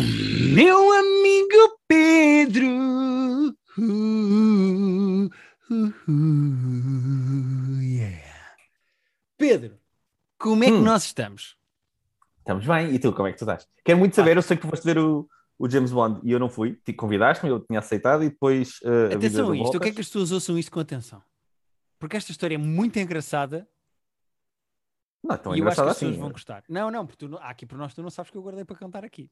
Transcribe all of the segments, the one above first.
meu amigo Pedro. Uh, uh, uh, yeah. Pedro, como é que Hum. nós estamos? Estamos bem. E tu, como é que tu estás? Quero muito saber, eu sei que tu foste ver o, o James Bond e eu não fui. Te convidaste-me, eu tinha aceitado e depois. Uh, Atenção a isto, eu quero que voltas. as pessoas ouçam isto com atenção. Porque esta história é muito engraçada Não, é tão e eu acho que as pessoas assim. vão gostar. Não, não, porque tu, aqui por nós tu não sabes que eu guardei para cantar aqui.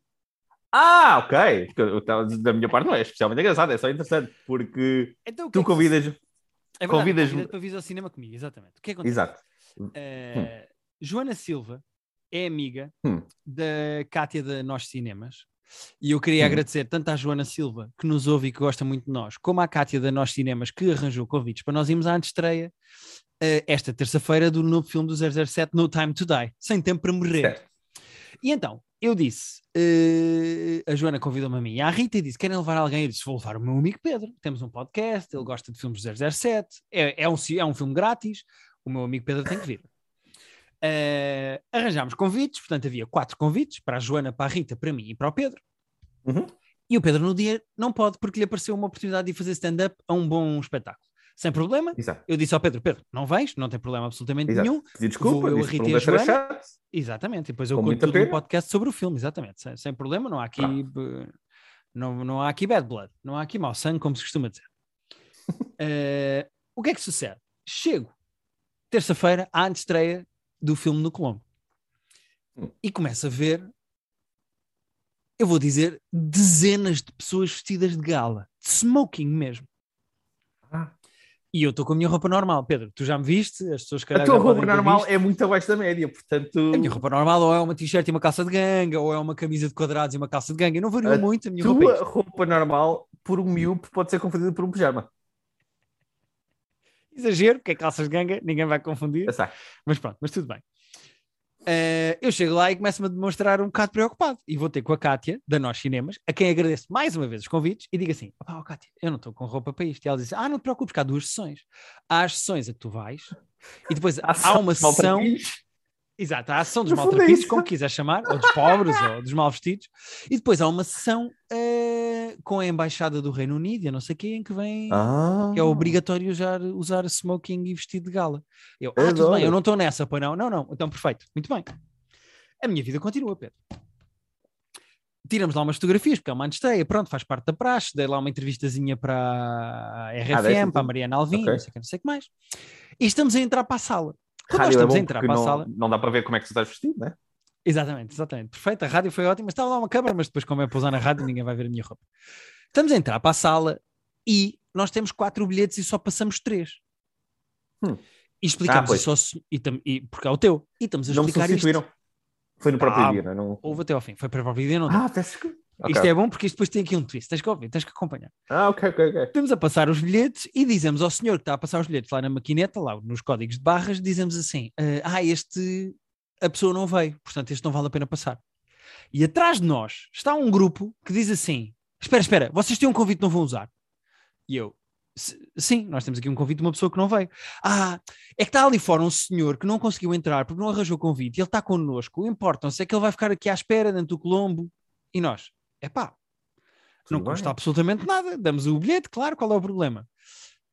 Ah, ok. Eu Da minha parte não é especialmente engraçado, é só interessante. Porque Então, que tu é que convidas. É verdade, convidas-me- convida-te para vir ao cinema comigo, exatamente. O que acontece? Exato. Eh, Joana Silva é amiga Hum. da Cátia da Nós Cinemas e eu queria Hum. agradecer tanto à Joana Silva, que nos ouve e que gosta muito de nós, como à Cátia da Nós Cinemas, que arranjou convites para nós irmos à antestreia eh, esta terça-feira do novo filme do 007, No Time to Die, Sem Tempo para Morrer. Certo. E então, eu disse, eh, a Joana convidou-me a mim e à Rita e disse, querem levar alguém? Eu disse, vou levar o meu amigo Pedro, temos um podcast, ele gosta de filmes do 007, é, é, um, é um filme grátis, o meu amigo Pedro tem que vir. Eh, arranjámos convites, portanto havia quatro convites, para a Joana, para a Rita, para mim e para o Pedro. Uhum. E o Pedro no dia não pode, porque lhe apareceu uma oportunidade de fazer stand-up a um bom espetáculo. Sem problema, Exato. eu disse ao Pedro, Pedro, não vens, não tem problema absolutamente Exato. nenhum, Pedi desculpa, Vou eu, e a Joana. chato. Exatamente, e depois eu Com conto tudo no podcast sobre o filme, exatamente, sem, sem problema, não há aqui eh, não, não há aqui bad blood, não há aqui mau sangue, como se costuma dizer. Eh, o que é que sucede? Chego terça-feira à antestreia do filme no Colombo Hum. e começo a ver, eu vou dizer, dezenas de pessoas vestidas de gala, de smoking mesmo. E eu estou com a minha roupa normal, Pedro. Tu já me viste? As pessoas A tua roupa normal é muito abaixo da média, portanto. A minha roupa normal ou é uma t-shirt e uma calça de ganga, ou é uma camisa de quadrados e uma calça de ganga. Eu não vario A muito a minha roupa. é tua roupa normal, por um miúdo, pode ser confundida por um pijama. Exagero, porque é calças de ganga, ninguém vai confundir. Mas pronto, mas tudo bem. Eh, eu chego lá e começo-me a demonstrar um bocado preocupado. E vou ter com a Kátia, da Nós Cinemas, a quem agradeço mais uma vez os convites, e digo assim: "Opá, ó Kátia, eu não estou com roupa para isto. E ela diz: Ah, não te preocupes, que há duas sessões. Há as sessões a que tu vais, e depois há, uma sessão. Exato, há a sessão dos No fundo é como quiser chamar, ou dos pobres, ou dos mal vestidos, e depois há uma sessão eh, com a Embaixada do Reino Unido, não sei quem, que vem, Ah. que é obrigatório usar, usar smoking e vestido de gala. Eu, ah, tudo Adoro. bem, eu não estou nessa, pois não, não, não, então perfeito, muito bem. A minha vida continua, Pedro. Tiramos lá umas fotografias, porque é uma antestreia, pronto, faz parte da praxe, dei lá uma entrevistazinha para a RFM, deste para a? Mariana Alvim, Ok. não sei o que, não sei o que mais. E estamos a entrar para a sala. Quando nós Rádio é estamos bom a entrar para a não, sala, não dá para ver como é que tu estás vestido, né? Exatamente, exatamente. Perfeito, a rádio foi ótima. Estava lá uma câmara, mas depois, como é para usar na rádio, ninguém vai ver a minha roupa. Estamos a entrar para a sala e nós temos quatro bilhetes e só passamos três. Hum. E explicamos Ah, isso e, e- porque é o teu. E estamos a Não me explicar isto. substituíram. Foi no próprio Ah, dia, não é? Não... Houve até ao fim. Foi para o próprio dia, não Ah, peço desculpa. Ok. Isto é bom porque isto depois tem aqui um twist. Tens que ouvir, tens que acompanhar. Ah, ok, ok, ok. Estamos a passar os bilhetes e dizemos ao senhor que está a passar os bilhetes lá na maquineta, lá nos códigos de barras, dizemos assim: ah, este a pessoa não veio, portanto este não vale a pena passar. E atrás de nós está um grupo que diz assim: espera, espera, vocês têm um convite que não vão usar. E eu, "S- sim, nós temos aqui um convite de uma pessoa que não veio. Ah, é que está ali fora um senhor que não conseguiu entrar porque não arranjou o convite e ele está connosco. Importam-se é que ele vai ficar aqui à espera dentro do Colombo. E nós, é pá, não bem. custa absolutamente nada. Damos o bilhete, claro, qual é o problema?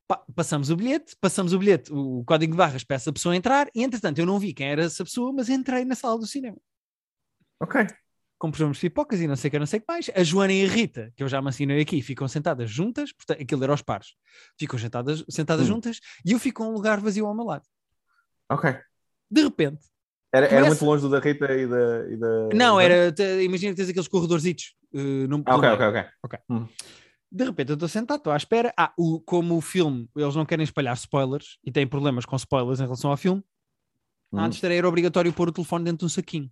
Pa- passamos o bilhete, passamos o bilhete, o código de barras para essa pessoa entrar, e entretanto eu não vi quem era essa pessoa, mas entrei na sala do cinema. Ok. Compramos pipocas e não sei o que, não sei o que mais. A Joana e a Rita, que eu já me assinei aqui, ficam sentadas juntas, portanto, aquilo era aos pares, ficam sentadas, sentadas Hum. juntas, e eu fico com um lugar vazio ao meu lado. Ok. De repente, Era, era Começa- muito longe do da Rita e da. E da não, era, imagina que tens aqueles corredorzitos. No, Ah, ok, ok, ok. De repente eu estou sentado, estou à espera. Ah, o, como o filme, eles não querem espalhar spoilers e têm problemas com spoilers em relação ao filme, Hum. antes era obrigatório pôr o telefone dentro de um saquinho.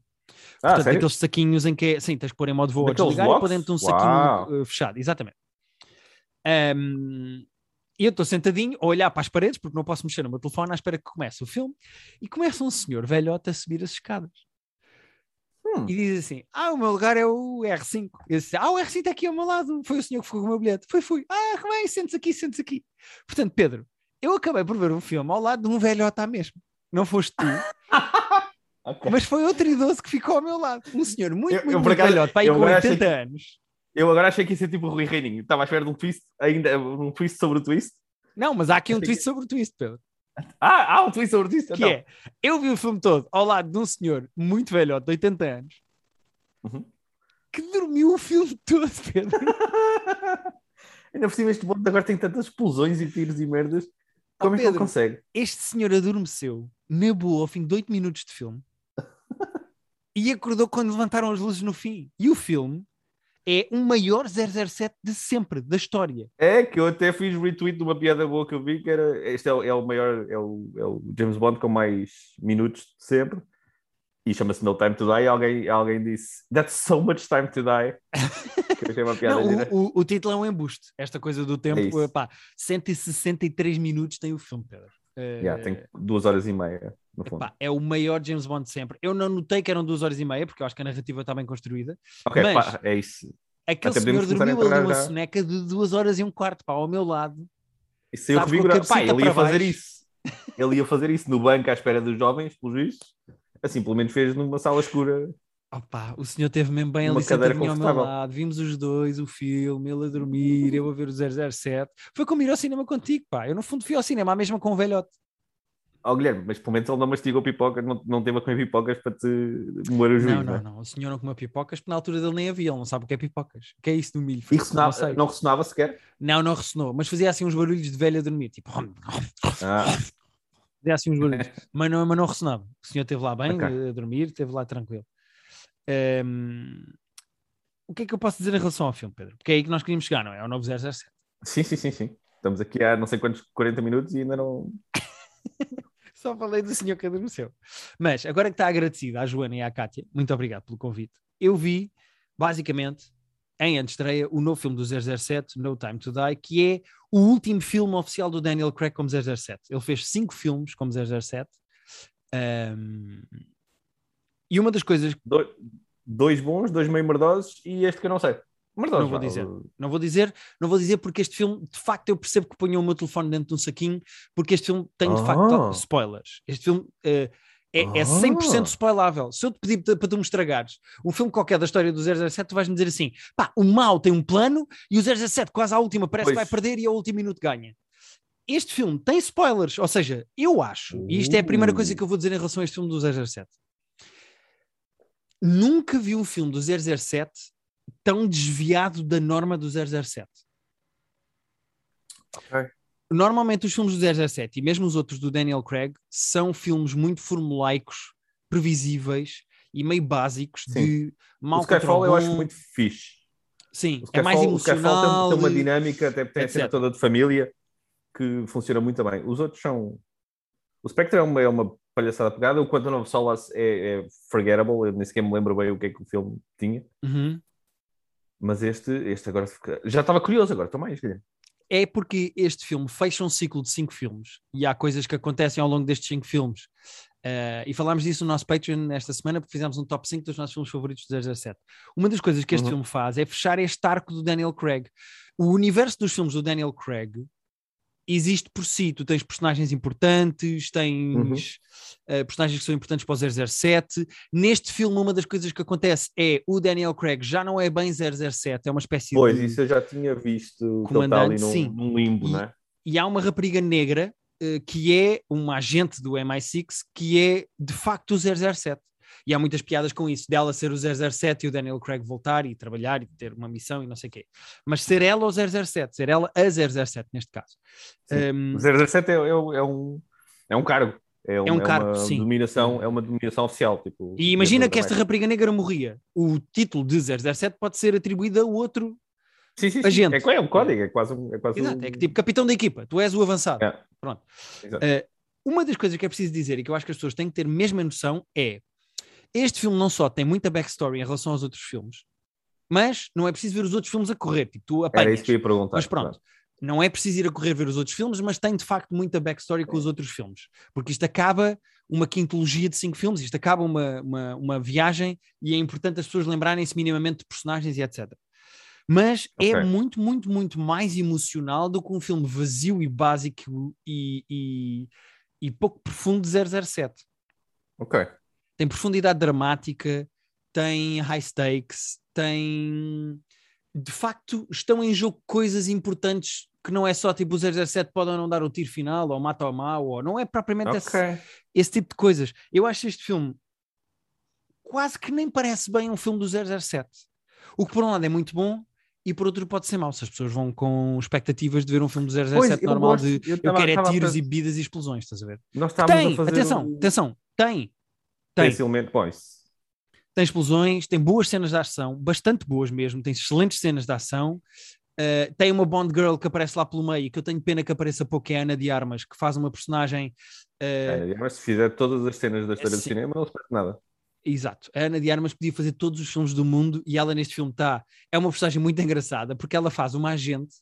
Ah, Portanto, sério? aqueles saquinhos em que é, sim, tens que pôr em modo voo a desligar e pôr dentro de um saquinho eh, fechado, exatamente. Ahm, e eu estou sentadinho a olhar para as paredes, porque não posso mexer no meu telefone, à espera que comece o filme, e começa um senhor velhote a subir as escadas. Hum. E diz assim: Ah, o meu lugar é o R5. Eu disse: Ah, o R5 está aqui ao meu lado. Foi o senhor que ficou com o meu bilhete. Foi, fui. Ah, como é? Sentes aqui, sentes aqui. Portanto, Pedro, eu acabei por ver um filme ao lado de um velhote à mesmo. Não foste tu. Ok. Mas foi outro idoso que ficou ao meu lado. Um senhor muito, Eu- muito, eu, muito acaso, velhote, pai eu com agora achei 80 que- anos. Eu agora achei que ia ser tipo o Rui Reininho. Estava à espera de um twist, ainda um twist sobre o twist. Não, mas há aqui um twist sobre o twist, Pedro. Ah, há um twist sobre o twist. Que então. é, eu vi o filme todo ao lado de um senhor muito velhote, de 80 anos, Uhum. que dormiu o filme todo, Pedro. Ainda por cima, este mundo agora tem tantas explosões e tiros e merdas. Como é que ele Pedro. consegue? Este senhor adormeceu na boa ao fim de 8 minutos de filme e acordou quando levantaram as luzes no fim. E o filme é o maior 007 de sempre, da história. É que eu até fiz retweet de uma piada boa que eu vi, que era este é o, é o maior, é o, é o James Bond com mais minutos de sempre. E chama-se No Time to Die. E alguém, alguém disse That's so much time to die. Não, o, o, o título é um embuste. Esta coisa do tempo, É epá, 163 minutos tem o filme, Pedro. Eh, Yeah, tem duas horas e meia, no fundo. epá, é o maior James Bond de sempre. Eu não notei que eram duas horas e meia, porque eu acho que a narrativa está bem construída. ok, mas- pá, é isso. Aquele Até senhor dormiu ali uma já. soneca de duas horas e um quarto, pá, ao meu lado. Isso eu Sabes, revi com a gra- Pá, ele ia fazer isso. Ele ia fazer isso no banco à espera dos jovens, pelos vistos. Assim, pelo menos fez numa sala escura. Opa, o senhor teve mesmo bem ali sentadinho ao meu lado. Vimos os dois, o filme, ele a dormir, eu a ver o 007. Foi como ir ao cinema contigo, pá. Eu no fundo fui ao cinema, a mesma com o velhote. Ó Guilherme, mas pelo menos ele não mastigou pipocas, não, não teve a comer pipocas para te moer o juiz, Não, não, é? não, não. O senhor não comeu pipocas, porque na altura dele nem havia, ele não sabe o que é pipocas. O que é isso do milho? E Não, ressonava, sei. não ressonava sequer? não, não ressonou, mas fazia assim uns barulhos de velho a dormir, tipo. Ah, Fazia assim uns barulhos, mas não, mas não ressonava. O senhor esteve lá bem, Ok. a dormir, esteve lá tranquilo. Ehm, o que é que eu posso dizer em relação ao filme, Pedro? Porque é aí que nós queríamos chegar, não é? É o novo 007. sim, sim, sim, sim. Estamos aqui há não sei quantos 40 minutos e ainda não. Só falei do senhor que adormeceu. Mas agora que está agradecido à Joana e à Kátia, muito obrigado pelo convite. Eu vi, basicamente, em antestreia, o novo filme do 007, No Time to Die, que é o último filme oficial do Daniel Craig como 007. Ele fez cinco filmes como 007. Ahm, e uma das coisas Dois, dois bons, dois meio merdosos e este que eu não sei. Merdosos, Não vou dizer. Não vou dizer, não vou dizer porque este filme, de facto, eu percebo que ponham o meu telefone dentro de um saquinho, porque este filme tem de Ah. facto spoilers. Este filme eh, é, é Ah. 100% spoilável. Se eu te pedir para tu me estragares um filme qualquer da história do 007, tu vais-me dizer assim: pá, o mal tem um plano e o 007 quase à última parece que vai Pois. perder e ao último minuto ganha. Este filme tem spoilers, ou seja, eu acho, e isto é a primeira coisa Uh. que eu vou dizer em relação a este filme do 007. Nunca vi um filme do 007 tão desviado da norma do 007. Ok. Normalmente os filmes do 007 e mesmo os outros do Daniel Craig são filmes muito formulaicos, previsíveis e meio básicos Sim. de mal o Skyfall eu acho muito fixe. Sim, é mais Skyfall, o Skyfall tem- emocional. tem, uma dinâmica, até tem a cena toda de família que funciona muito bem. Os outros são. O Spectre é uma, é uma palhaçada pegada, o Quantum of Solace é, é forgettable, eu nem sequer me lembro bem o que é que o filme tinha, Uhum. mas este, este agora já estava curioso, agora estou mais. É porque este filme fecha um ciclo de cinco filmes e há coisas que acontecem ao longo destes cinco filmes. Eh, e falámos disso no nosso Patreon esta semana porque fizemos um top 5 dos nossos filmes favoritos de 007. Uma das coisas que este Uhum. filme faz é fechar este arco do Daniel Craig. O universo dos filmes do Daniel Craig existe por si. Tu tens personagens importantes, tens Uhum. eh, personagens que são importantes para o 007. Neste filme, uma das coisas que acontece é o Daniel Craig já não é bem 007, é uma espécie Pois, de isso eu já tinha visto ali Comandante, num, sim. num limbo, E- não é? e há uma rapariga negra eh, que é uma agente do MI6 que é de facto o 007. E há muitas piadas com isso, dela ser o 007 e o Daniel Craig voltar e trabalhar e ter uma missão e não sei o quê. Mas ser ela o 007, ser ela a 007 neste caso. Um, O 007 é, é, é um, é um cargo. É, um, um cargo, uma sim. dominação, é uma dominação oficial. Tipo, e imagina que esta rapariga negra morria. O título de 007 pode ser atribuído a outro. Sim, sim, sim. agente. É, é um código, é quase um. É quase Exato, um... é que tipo capitão da equipa, tu és o avançado. É. Pronto. Eh, uma das coisas que é preciso dizer e que eu acho que as pessoas têm que ter mesmo a noção é este filme não só tem muita backstory em relação aos outros filmes, mas não é preciso ver os outros filmes a correr. Tipo, tu Era isso que eu ia perguntar. Mas pronto, não é preciso ir a correr ver os outros filmes, mas tem de facto muita backstory com os outros filmes. Porque isto acaba uma quintologia de cinco filmes, isto acaba uma, uma, uma viagem e é importante as pessoas lembrarem-se minimamente de personagens e etc. Mas é Ok. muito, muito, muito mais emocional do que um filme vazio e básico e, e, e pouco profundo de 007. Ok. Tem profundidade dramática, tem high stakes, tem. De facto, estão em jogo coisas importantes que não é só tipo o 007 pode ou não dar o tiro final, ou mata ou mal, ou não é propriamente esse, Ok. esse tipo de coisas. Eu acho este filme quase que nem parece bem um filme do 007. O que por um lado é muito bom e por outro pode ser mau. Se as pessoas vão com expectativas de ver um filme do 007 Pois, eu normal gosto- de eu eu, tava- quero é tiros pensar- e bebidas e explosões, estás a ver? Nós Tem, a fazer atenção, o... atenção, tem. Tem esse elemento, bom, tem explosões, tem boas cenas de ação, bastante boas mesmo, tem excelentes cenas de ação. Uh, tem uma Bond Girl que aparece lá pelo meio, que eu tenho pena que apareça pouco, que é a Ana de Armas, que faz uma personagem. uh, É, mas se fizer todas as cenas da história do Sim. cinema, não se perde nada. Exato, a Ana de Armas podia fazer todos os filmes do mundo e ela neste filme está. É uma personagem muito engraçada porque ela faz uma agente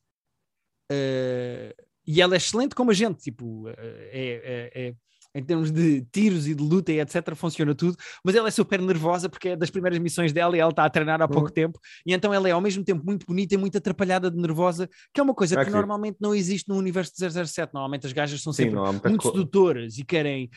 uh, e ela é excelente como agente, tipo, uh, é, é- é- em termos de tiros e de luta e etc. funciona tudo, mas ela é super nervosa porque é das primeiras missões dela e ela está a treinar há pouco Uhum. tempo e então ela é ao mesmo tempo muito bonita e muito atrapalhada de nervosa, que é uma coisa Ah, que normalmente não existe no universo de 007. Normalmente as gajas são Sim, sempre muita muito co- sedutoras e querem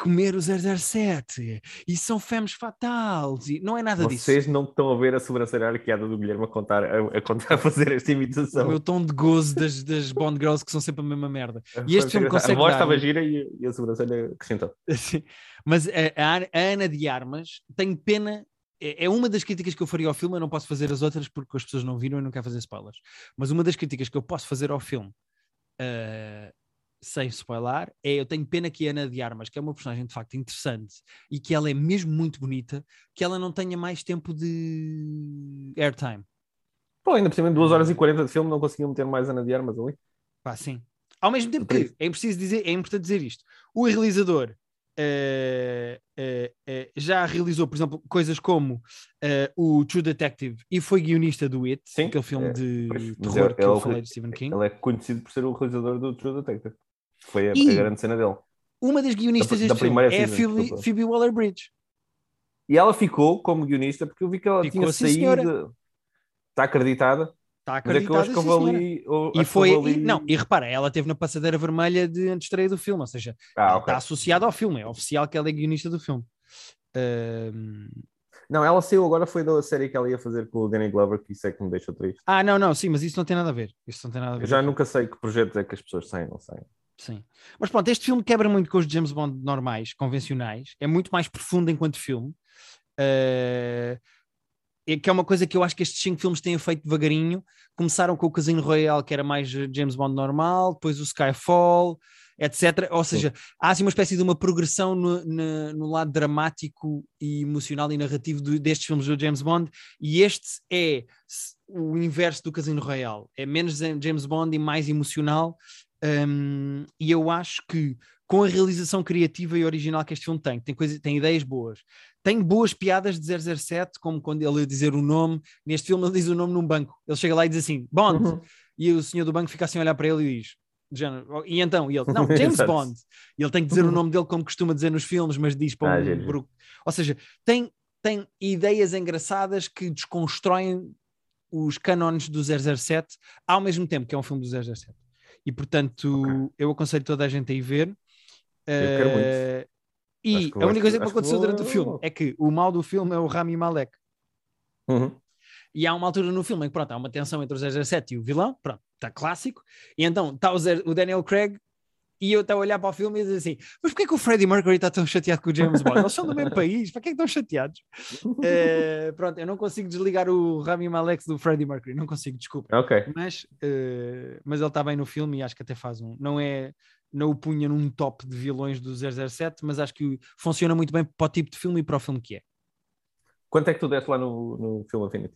comer o 007 e são femmes fatales e não é nada disso. Vocês não estão a ver a sobrancelha arqueada do Guilherme a contar, a, a contar, a fazer esta O imitação. meu tom de gozo das, das Bond Girls que são sempre a mesma merda. E este filme a consegue voz dar- estava gira e, e a sobrancelha acrescentou. Assim, Mas a, a Ana- de Armas, tenho pena. É é uma das críticas que eu faria ao filme. Eu não posso fazer as outras porque as pessoas não viram e não quero fazer spoilers. Mas uma das críticas que eu posso fazer ao filme, eh, sem spoiler, é eu tenho pena que a Ana de Armas, que é uma personagem de facto interessante e que ela é mesmo muito bonita, que ela não tenha mais tempo de airtime. Pô, ainda por cima, 2 horas e 40 de filme, não conseguiam meter mais Ana de Armas ali. Pá, sim. Ao mesmo tempo que é preciso dizer, é importante dizer isto. O realizador eh, eh, já realizou, por exemplo, coisas como o True Detective e foi guionista do It, Sim, aquele filme é, de pois, terror é- que é eu o- falei de Stephen King. Ele é conhecido por ser o realizador do True Detective. Foi a, a grande cena dele. Uma das guionistas Da- da deste filme primeira é a season, Phoebe. Phoebe Waller-Bridge. E ela ficou como guionista porque eu vi que ela Ficou, tinha sim, senhora. saído. Está acreditada. Está Mas é que eu acreditada, acho que sim, houve senhora. ali. E foi, houve e- ali- não, e repara, ela teve na passadeira vermelha de antestreia do filme, ou seja, Ah, ela ok. está associada ao filme, é oficial que ela é guionista do filme. Não, ela saiu agora, foi da série que ela ia fazer com o Danny Glover, que isso é que me deixa triste. ah, não, não, sim, mas isso não tem nada a ver. Isso não tem nada a ver. Eu já nunca sei que projetos é que as pessoas saem, não saem. Sim. Mas pronto, este filme quebra muito com os James Bond normais, convencionais. É muito mais profundo enquanto filme. Eh, é que é uma coisa que eu acho que estes cinco filmes têm feito devagarinho. Começaram com o Casino Royale, que era mais James Bond normal, depois o Skyfall, etc. Ou seja, há assim uma espécie de uma progressão no, no- no lado dramático e emocional e narrativo do- destes filmes do James Bond, e este é o inverso do Casino Royale. É menos James Bond e mais emocional. Um, e eu acho que com a realização criativa e original que este filme tem, tem, coisa, tem ideias boas, tem boas piadas de 007, como quando ele ia dizer o nome, neste filme ele diz o nome num banco, ele chega lá e diz assim, Bond, Uhum. e o senhor do banco fica assim a olhar para ele e diz, género, e então, e ele, não, James. Bond, e ele tem que dizer o nome dele como costuma dizer nos filmes, mas diz para Ah, um ou seja, tem, tem ideias engraçadas que desconstroem os cânones do 007 ao mesmo tempo que é um filme do 007 e portanto Ok. eu aconselho toda a gente a ir ver quero muito. E que a única coisa que aconteceu durante o filme é que o mal do filme é o Rami Malek Uhum. e há uma altura no filme em que pronto, há uma tensão entre o 007 e o vilão, pronto, está clássico, e então está o, Daniel Craig e eu estou a olhar para o filme e dizer assim, mas porquê que o Freddie Mercury está tão chateado com o James Bond? Eles são do mesmo país, para que é que estão chateados? Eh, pronto, eu não consigo desligar o Rami Malek do Freddie Mercury, não consigo, desculpa. Ok. Mas, eh, mas ele está bem no filme e acho que até faz um. Não é. Não o punha num top de vilões do 007, mas acho que funciona muito bem para o tipo de filme e para o filme que é. Quanto é que tu deste lá no, no filme Affinity?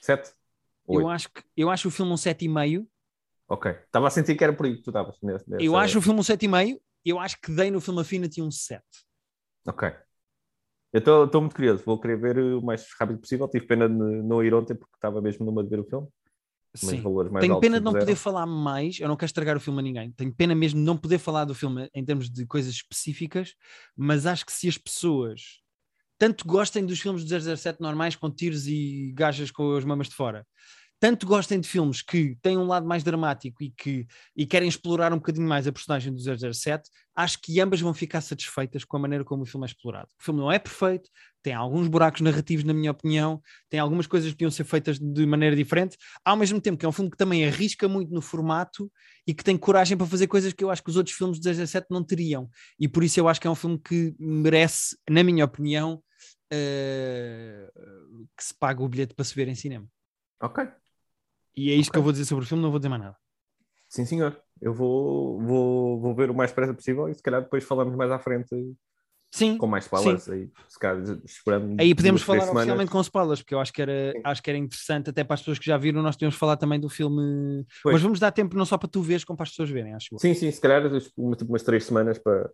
Sete? Eu Oito? acho, que, eu acho o filme um 7,5. Ok. Estava a sentir que era por aí que tu estavas. Eu acho o filme um 7,5. Eu acho que dei no filme Affinity um 7. Ok. Eu estou muito curioso. Vou querer ver o mais rápido possível. Tive pena de não ir ontem porque estava mesmo numa de ver o filme. Sim. valores mais Tenho pena de não poder falar mais. Eu não quero estragar o filme a ninguém. Tenho pena mesmo de não poder falar do filme em termos de coisas específicas. Mas acho que se as pessoas tanto gostem dos filmes do 007 normais com tiros e gajas com as mamas de fora, tanto gostem de filmes que têm um lado mais dramático e que e querem explorar um bocadinho mais a personagem do 007, acho que ambas vão ficar satisfeitas com a maneira como o filme é explorado. O filme não é perfeito, tem alguns buracos narrativos, na minha opinião, tem algumas coisas que podiam ser feitas de maneira diferente, ao mesmo tempo que é um filme que também arrisca muito no formato e que tem coragem para fazer coisas que eu acho que os outros filmes de 007 não teriam. E por isso eu acho que é um filme que merece, na minha opinião, uh, que se pague o bilhete para se ver em cinema. Ok. E é isto Ok. que eu vou dizer sobre o filme, não vou dizer mais nada. Sim, senhor. Eu vou, vou, vou ver o mais depressa possível e se calhar depois falamos mais à frente Sim, com mais spoilers aí, se calhar esperando. aí podemos falar oficialmente com spoilers, porque eu acho que, era, Sim. acho que era interessante, até para as pessoas que já viram, nós podemos falar também do filme. Pois. Mas vamos dar tempo não só para tu veres, como para as pessoas verem, acho. Sim, sim, se calhar uma, tipo, umas três semanas para,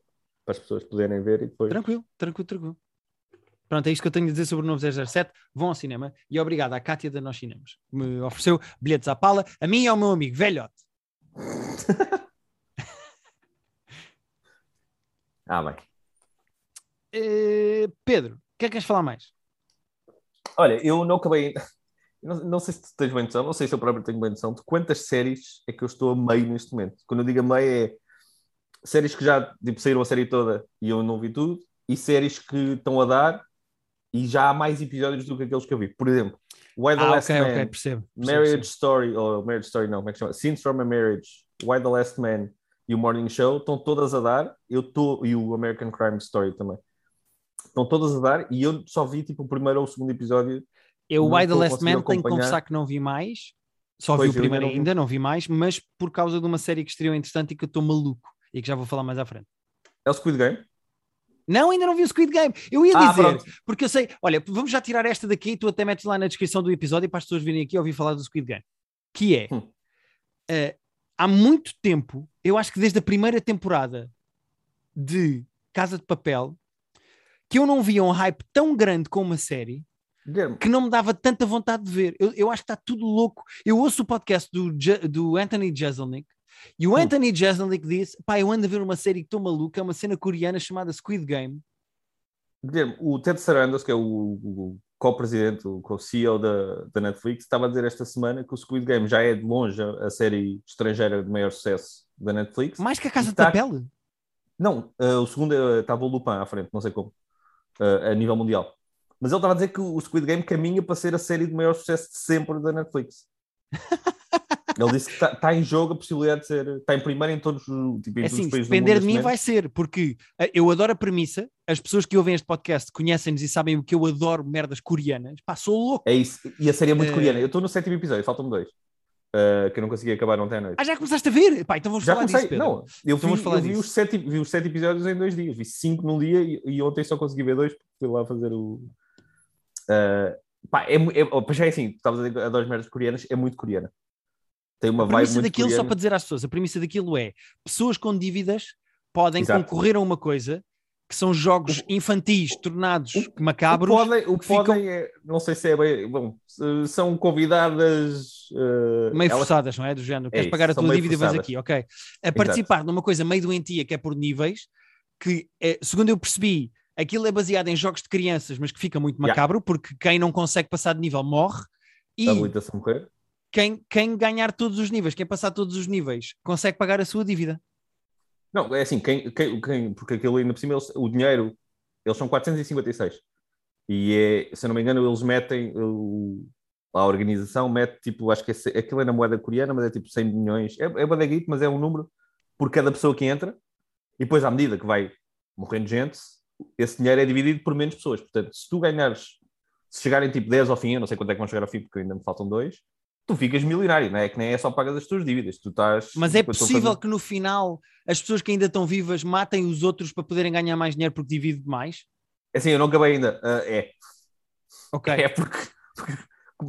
para as pessoas poderem ver e depois. Tranquilo, tranquilo, tranquilo. Pronto, é isto que eu tenho a dizer sobre o novo 007. Vão ao cinema e obrigado à Cátia da Nós Cinemas. que Me ofereceu bilhetes à pala, a mim e ao meu amigo velhote. Ah, bem. Eh, Pedro, o que é que queres falar mais? Olha, eu não acabei Não, não sei se tu tens bem noção, não sei se eu próprio tenho bem noção de quantas séries é que eu estou a meio neste momento. Quando eu digo a meio é séries que já tipo, saíram a série toda e eu não vi tudo, e séries que estão a dar e já há mais episódios do que aqueles que eu vi. Por exemplo, Why the Ah, Last ok, Man, ok, percebo. percebo, Marriage percebo. Story, ou Marriage Story não, como é que chama? Scenes from a Marriage, Why the Last Man e o Morning Show estão todas a dar. Eu estou e o American Crime Story também. Estão todas a dar e eu só vi tipo o primeiro ou o segundo episódio. Eu, Why the Last Man, tenho que acompanhar. confessar que não vi mais. Só Pois, vi o primeiro não vi. ainda, não vi mais, mas por causa de uma série que estreou interessante e que eu estou maluco e que já vou falar mais à frente. É o Squid Game? Não, ainda não vi o Squid Game. Eu ia Ah, dizer, pronto. porque eu sei, olha, vamos já tirar esta daqui, tu até metes lá na descrição do episódio para as pessoas virem aqui ouvir falar do Squid Game. Que é, Hum. eh, há muito tempo, eu acho que desde a primeira temporada de Casa de Papel, que eu não via um hype tão grande com uma série que não me dava tanta vontade de ver. Eu, eu acho que está tudo louco. Eu ouço o podcast do, do Anthony Jeselnik e o Hum. Anthony Jeselnik disse: pá, eu ando a ver uma série que estou maluca, é uma cena coreana chamada Squid Game. Guilherme, o Ted Sarandos, que é o, o co-presidente, o co-CEO da, da Netflix, estava a dizer esta semana que o Squid Game já é de longe a, série estrangeira de maior sucesso da Netflix. Mais que a Casa de Papel. Não, eh, o segundo eh, estava o Lupin à frente, não sei como, eh, a nível mundial. Mas ele estava a dizer que o Squid Game caminha para ser a série de maior sucesso de sempre da Netflix. ele disse que está está em jogo a possibilidade de ser, está em primeiro em todos, os- tipo, em É assim, se países do depender de mim vai ser, porque eh, eu adoro a premissa, as pessoas que ouvem este podcast conhecem-nos e sabem o que eu adoro merdas coreanas. Pá, sou louco. É isso, e a série é muito Eh, coreana. Eu estou no sétimo episódio, faltam-me dois. eh, que eu não consegui acabar ontem à noite. Ah, já começaste a ver? Pá, então vamos Já falar comecei, disso, Pedro. não, eu Então vi, falar eu vi os, sete, vi os sete episódios em dois dias, vi cinco num dia e, e ontem só consegui ver dois porque fui lá fazer o. eh, pá, é, é, já é assim, estavas a dizer que adoro merdas coreanas, é muito coreana. Tem uma A premissa daquilo, só para dizer às pessoas, a premissa daquilo é pessoas com dívidas podem Exato. concorrer a uma coisa que são jogos infantis tornados o- macabros. O que podem, o que ficam- podem é, não sei se é bem, bom, são convidadas. eh, meio elas- forçadas, não é? Do género, queres isso, pagar a tua dívida e vais forçadas. aqui, ok. A participar numa coisa meio doentia que é por níveis, que, é, segundo eu percebi, aquilo é baseado em jogos de crianças, mas que fica muito Yeah. macabro, porque quem não consegue passar de nível morre. E a habilitação morrer. Quem, quem ganhar todos os níveis, quem passar todos os níveis, consegue pagar a sua dívida. Não, é assim, quem, quem, quem, porque aquilo ainda por cima, eles- o dinheiro, eles são 456. E é, se eu não me engano, eles metem, o, a organização mete tipo, acho que é, aquilo é na moeda coreana, mas é tipo 100 milhões. É, é badaguito, mas é um número por cada pessoa que entra. E depois, à medida que vai morrendo gente, esse dinheiro é dividido por menos pessoas. Portanto, se tu ganhares, se chegarem tipo 10 ao fim, eu não sei quanto é que vão chegar ao fim, porque ainda me faltam dois, tu ficas milionário, não é? Que nem é só pagas as tuas dívidas. Tu estás. Mas é possível fazer- que no final as pessoas que ainda estão vivas matem os outros para poderem ganhar mais dinheiro porque dividem mais? É Assim, eu não acabei ainda. Ah, é. Ok. É porque.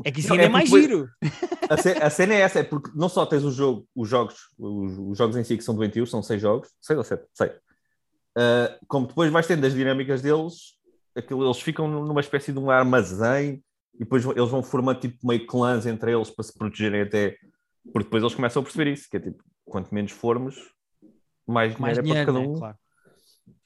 É que isso Não, ainda é, é mais porque- giro. A, ce- a cena é essa, é porque não só tens o jogo, os jogos, os, os jogos em si que são doentios, são seis jogos, seis ou sete, seis. Ah, como depois vais tendo as dinâmicas deles, aquilo, eles ficam numa espécie de um armazém e depois eles vão formando tipo meio clãs entre eles para se protegerem até. Porque depois eles começam a perceber isso, que é tipo, quanto menos formos, mais dinheiro Mais é para dinheiro, cada né? um. claro.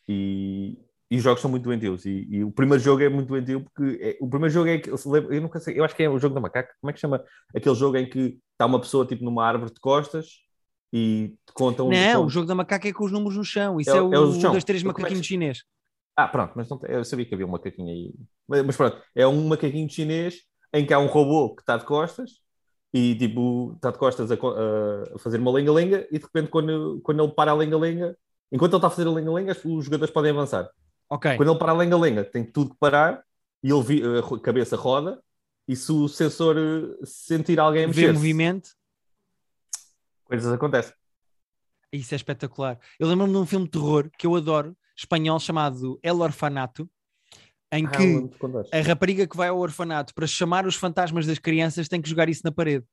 E, e os jogos são muito doentios. E, e o primeiro jogo é muito doentio porque é- o primeiro jogo é que eu, nunca sei, eu acho que é o jogo da macaca. Como é que chama aquele jogo em que está uma pessoa tipo numa árvore de costas e te contam. Não, o jogo da macaca é com os números no chão. Isso É é, o- o, é o chão. das três é macaquinhos chinês. Ah, pronto, mas não eu sabia que havia um macaquinho aí. Mas, mas pronto, é um macaquinho chinês em que há um robô que está de costas e tipo está de costas a, a- fazer uma lenga-lenga e de repente quando, quando ele para a lenga-lenga, enquanto ele está a fazer a lenga-lenga, os jogadores podem avançar. Ok. Quando ele para a lenga-lenga, tem tudo que parar e ele vi- a cabeça roda e se o sensor eh, sentir alguém a Vê mexer, movimento. coisas acontecem. Isso é espetacular. Eu lembro-me de um filme de terror que eu adoro, espanhol, chamado El Orfanato, em Ah, que a rapariga que vai ao orfanato para chamar os fantasmas das crianças tem que jogar isso na parede.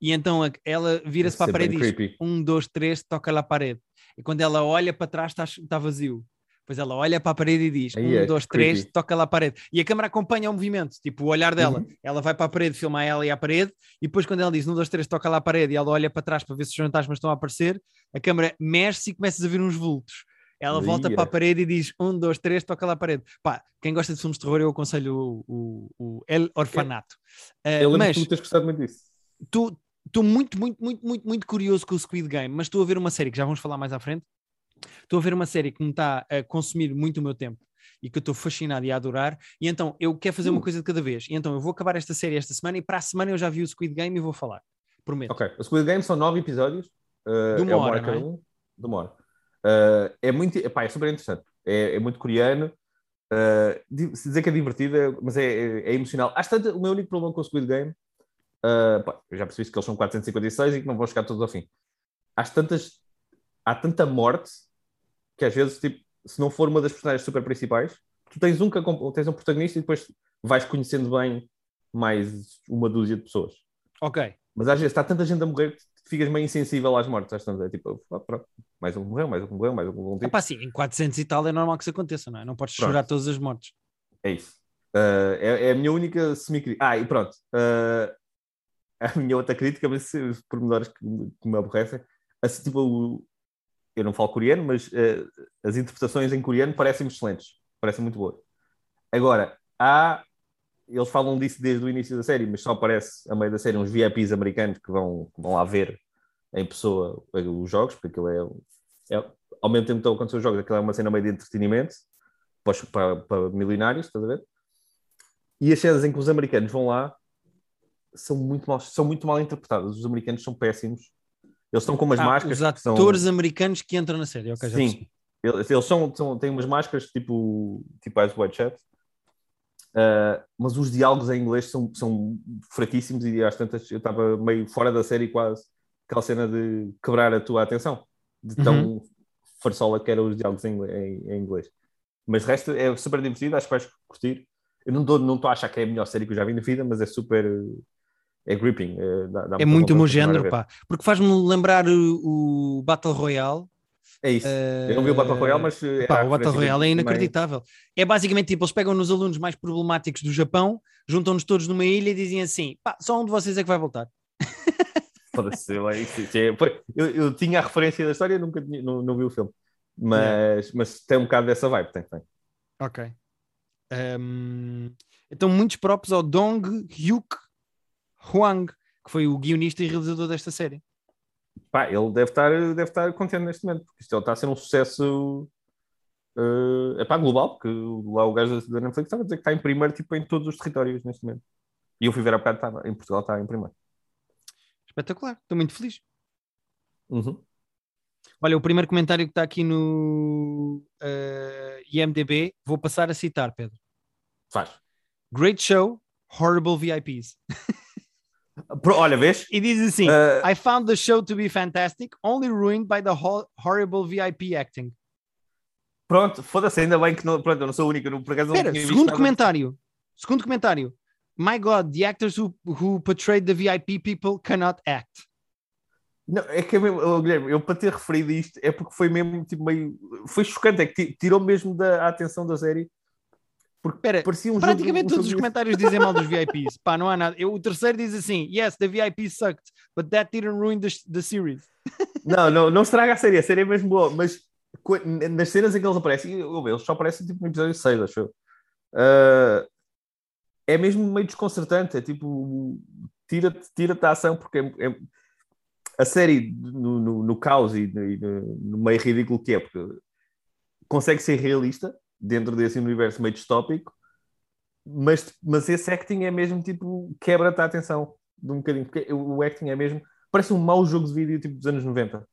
E então ela vira-se para a é parede e diz: creepy. um, dois, três, toca lá a parede. E quando ela olha para trás, está, está vazio. Depois ela olha para a parede e diz: Aí um, é dois, creepy. três, toca lá a parede. E a câmera acompanha o movimento, tipo o olhar dela. Uhum. Ela vai para a parede, filma ela e a parede, e depois quando ela diz um, dois, três, toca lá a parede, e ela olha para trás para ver se os fantasmas estão a aparecer, a câmera mexe-se e começas a ver uns vultos. Ela volta Ia. para a parede e diz: um, dois, três, toca lá a parede. Pá, quem gosta de filmes de terror, eu aconselho o, o, o El Orfanato. Eh, Eu lembro mas que tu tens gostado muito disso. tu- estou muito, muito, muito, muito, muito curioso com o Squid Game, mas estou a ver uma série que já vamos falar mais à frente. Estou a ver uma série que me está a consumir muito o meu tempo e que eu estou fascinado e a adorar. E então eu quero fazer uma Uh. coisa de cada vez. E então eu vou acabar esta série esta semana e para a semana eu já vi o Squid Game e vou falar. Prometo. Ok, o Squid Game são nove episódios. uh, De uma é hora, hora cada é? um. De uma hora. Uh, é muito, epá, é super interessante. É, é muito coreano. Uh, se dizer que é divertido, é- mas é, é, é emocional. Às tantas, o meu único problema com o Squid Game, uh, pá, eu já percebi que eles são 456 e que não vão chegar todos ao fim. Às tantas, há tanta morte que às vezes, tipo, se não for uma das personagens super principais, tu tens um, tens um protagonista e depois vais conhecendo bem mais uma dúzia de pessoas. Ok. Mas às vezes está tanta gente a morrer que ficas meio insensível às mortes. Às tantas é tipo, ah, pronto, mais um morreu, mais um morreu, mais um morreu. Epá, sim, em 400 e tal é normal que isso aconteça, não é? Não podes Pronto. chorar todas as mortes. É isso. Ah, é, é a minha única semi Ah, e pronto. Ah, a minha outra crítica, mas os pormenores que, me- que me aborrecem. Assim, tipo, o- eu não falo coreano, mas ah, as interpretações em coreano parecem excelentes. Parecem muito boas. Agora, há. Eles falam disso desde o início da série, mas só aparece a meio da série uns VIPs americanos que vão, que vão lá ver em pessoa os jogos, porque aquilo é, é ao mesmo tempo que estão a acontecer os jogos, aquilo é uma cena meio de entretenimento para, para, para milionários, estás a ver? E as cenas em que os americanos vão lá são muito mal, são muito mal interpretadas. Os americanos são péssimos. Eles estão com umas Ah, máscaras. os que são- atores americanos que entram na série, ok, Sim, eles, eles são, são- têm umas máscaras tipo, tipo Eyes Wide Shut, Uh, mas os diálogos em inglês são, são fraquíssimos e às tantas eu estava meio fora da série quase aquela cena de quebrar a tua atenção de tão farsola que eram os diálogos em, em- em inglês. Mas de resto é super divertido, acho que vais curtir. Eu não estou não a achar que é a melhor série que eu já vi na vida, mas é super é gripping. É, dá- dá É muito o meu género, pá. Porque faz-me lembrar o, o Battle Royale. É isso. Eu não vi o Battle Royale, mas eh, Pá, há o Battle Royale é também. inacreditável. É basicamente tipo, eles pegam nos alunos mais problemáticos do Japão, juntam-nos todos numa ilha e dizem assim: pá, só um de vocês é que vai voltar. Eu, é- foi- eu, eu tinha a referência da história, nunca tinha- não, não vi o filme. Mas, mas tem um bocado dessa vibe, tem, tem. Ok. Ahm, então, muitos próprios ao Dong Hyuk Hwang, que foi o guionista e realizador desta série. Pá, ele deve estar, deve estar contente neste momento, porque isto está a ser um sucesso é epá, global, porque lá o gajo da Netflix estava a dizer que está em primeiro tipo, em todos os territórios neste momento. E eu fui ver há bocado, estava, em Portugal está em primeiro. Espetacular, estou muito feliz. Uhum. Olha, o primeiro comentário que está aqui no eh, IMDB, vou passar a citar, Pedro. Faz. Great show, horrible VIPs. Olha, vês? E diz assim: Uh, I found the show to be fantastic, only ruined by the ho- horrible VIP acting. pronto, foda-se, ainda bem que não, pronto, eu não sou o único, não, por acaso não tinha visto segundo comentário. Segundo comentário. My God, the actors who, who portrayed the VIP people cannot act. Não, é que é mesmo, oh, Guilherme, eu para ter referido isto é porque foi mesmo tipo meio. Foi chocante, é que ti- tirou mesmo da atenção da série. Porque parecia um Praticamente jogo, todos os comentários dizem mal dos VIPs. Pá, não há nada. Eu, o terceiro diz assim: Yes, the VIP sucked, but that didn't ruin the, the series. Não, não, não estraga a série, a série é mesmo boa, mas nas cenas em que eles aparecem, eles só aparecem tipo no episódio 6, acho eu. Ah, é mesmo meio desconcertante, é tipo, tira-te tira da ação, porque é- é- a série, no, no, no caos e, e no- no meio ridículo que é, porque consegue ser realista dentro desse universo meio distópico, mas, mas esse acting é mesmo tipo, quebra-te a atenção de um bocadinho, porque o acting é mesmo, parece um mau jogo de vídeo tipo dos anos 90.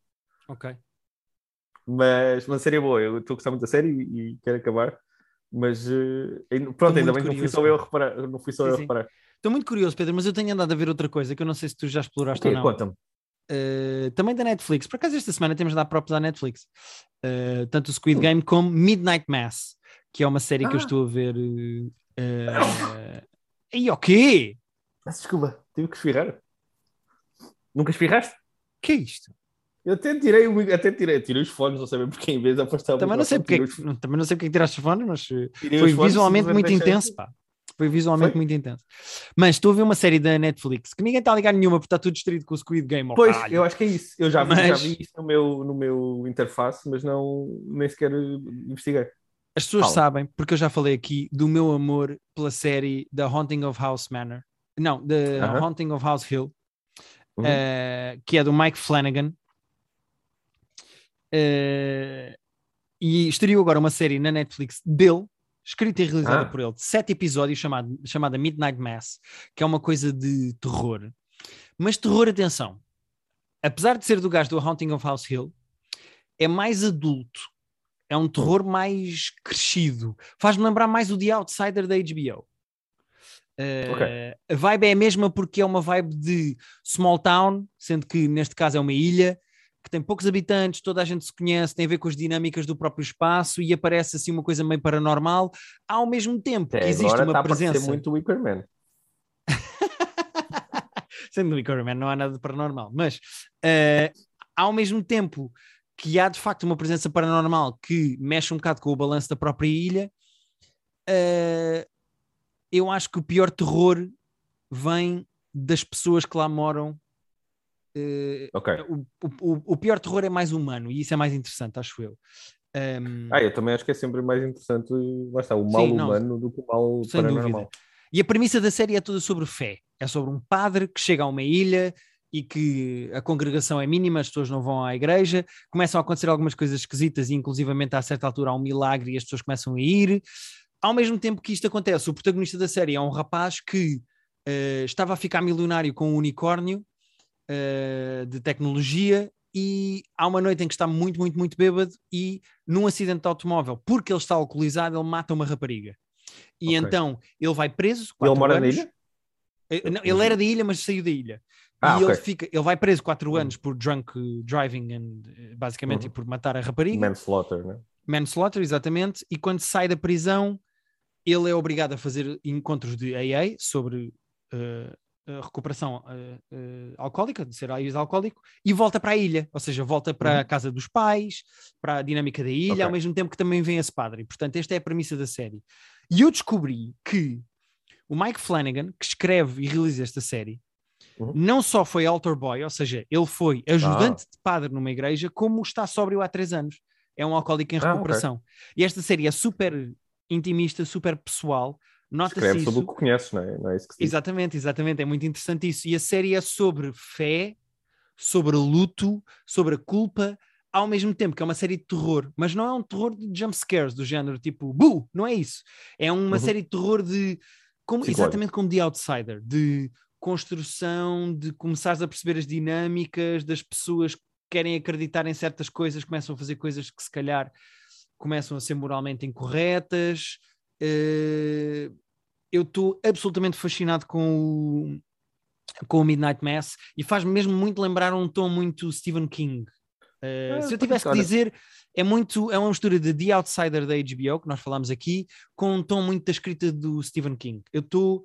Ok. Mas uma série é boa, eu estou a gostar muito da série e, e quero acabar. Mas ainda- pronto, ainda bem que não fui só eu a reparar. Não fui só Sim, eu a sim. reparar. Estou muito curioso, Pedro, mas eu tenho andado a ver outra coisa que eu não sei se tu já exploraste Ok, ou não. conta-me. Uh, também da Netflix. Por acaso esta semana temos de dar próprios à Netflix. Uh, tanto o Squid Game como Midnight Mass, que é uma série que eu Ah. estou a ver. Uh, uh, e o quê? Mas desculpa, tive que esfirrar. Nunca esfirraste? que é isto? Eu até tirei, até tirei, tirei os fones, não sabem porque em vez de afastar o Também não sei porque, é também não sei porque é que tiraste os fones, mas uh, tirei foi fones, visualmente muito intenso, pá. Foi visualmente Foi? muito intenso. Mas estou a ver uma série da Netflix que ninguém está a ligar nenhuma porque está tudo distraído com o Squid Game. oh, Pois, caralho. eu acho que é isso. Eu já vi, já Mas- vi isso no meu, no meu interface, mas não, nem sequer investiguei. As pessoas Fala. sabem, porque eu já falei aqui, do meu amor pela série The Haunting of House Manor. Não, The Aham. Haunting of House Hill. Eh, que é do Mike Flanagan. Eh, e estreou agora uma série na Netflix dele, escrita e realizada Ah. por ele, de sete episódios, chamado, chamada Midnight Mass, que é uma coisa de terror. Mas terror, atenção, apesar de ser do gajo do Haunting of House Hill, é mais adulto. É um terror mais crescido. Faz-me lembrar mais o The Outsider da HBO. Eh, Ok. A vibe é a mesma porque é uma vibe de small town, sendo que neste caso é uma ilha que tem poucos habitantes, toda a gente se conhece, tem a ver com as dinâmicas do próprio espaço e aparece assim uma coisa meio paranormal, ao mesmo tempo que Até existe agora uma está a presença. muito Wickerman. Sendo Wicker Man, não há nada de paranormal, mas eh, ao mesmo tempo que há de facto uma presença paranormal que mexe um bocado com o balanço da própria ilha, eh, eu acho que o pior terror vem das pessoas que lá moram. eh, Ok. o, o- o pior terror é mais humano e isso é mais interessante, acho eu. Um, Ah, eu também acho que é sempre mais interessante lá está, o mal Sim, não, humano do que o mal paranormal. dúvida. E a premissa da série é toda sobre fé. É sobre um padre que chega a uma ilha e que a congregação é mínima, as pessoas não vão à igreja, começam a acontecer algumas coisas esquisitas e inclusivamente a certa altura há um milagre e as pessoas começam a ir. Ao mesmo tempo que isto acontece, o protagonista da série é um rapaz que eh, estava a ficar milionário com um unicórnio eh, de tecnologia e há uma noite em que está muito, muito, muito bêbado e num acidente de automóvel, porque ele está alcoolizado, ele mata uma rapariga. E Ok. então ele vai preso. Ele mora na anos. ilha? Eh, não, ele era da ilha, mas saiu da ilha. Ah, e ele, ok. fica, ele vai preso quatro Uhum. anos por drunk driving, and, eh, basicamente, Uhum. e por matar a rapariga. Manslaughter, né? Manslaughter, exatamente. E quando sai da prisão, ele é obrigado a fazer encontros de AA sobre a recuperação eh, eh, alcoólica, de ser ex-alcoólico, e volta para a ilha, ou seja, volta para a Uhum. casa dos pais, para a dinâmica da ilha, Ok. ao mesmo tempo que também vem esse padre. Portanto, esta é a premissa da série. E eu descobri que o Mike Flanagan, que escreve e realiza esta série, Uhum. não só foi altar boy, ou seja, ele foi Ah. ajudante de padre numa igreja, como está sóbrio há três anos. É um alcoólico em Ah, ok. recuperação. E esta série é super intimista, super pessoal. Nota-se Escreve isso. sobre o que conheces, não é? Não é isso que se. Exatamente, exatamente. É muito interessante isso. E a série é sobre fé, sobre luto, sobre a culpa, ao mesmo tempo que é uma série de terror, mas não é um terror de jump scares do género tipo, bu, não é isso. É uma Uhum. série de terror de como, exatamente como The Outsider, de construção, de começares a perceber as dinâmicas das pessoas que querem acreditar em certas coisas, começam a fazer coisas que se calhar começam a ser moralmente incorretas. Eh, eu estou absolutamente fascinado com o, com o Midnight Mass e faz-me mesmo muito lembrar um tom muito Stephen King. Uh, Ah, se eu tivesse que dizer, é muito é uma mistura de The Outsider da HBO, que nós falámos aqui, com um tom muito da escrita do Stephen King. Eu estou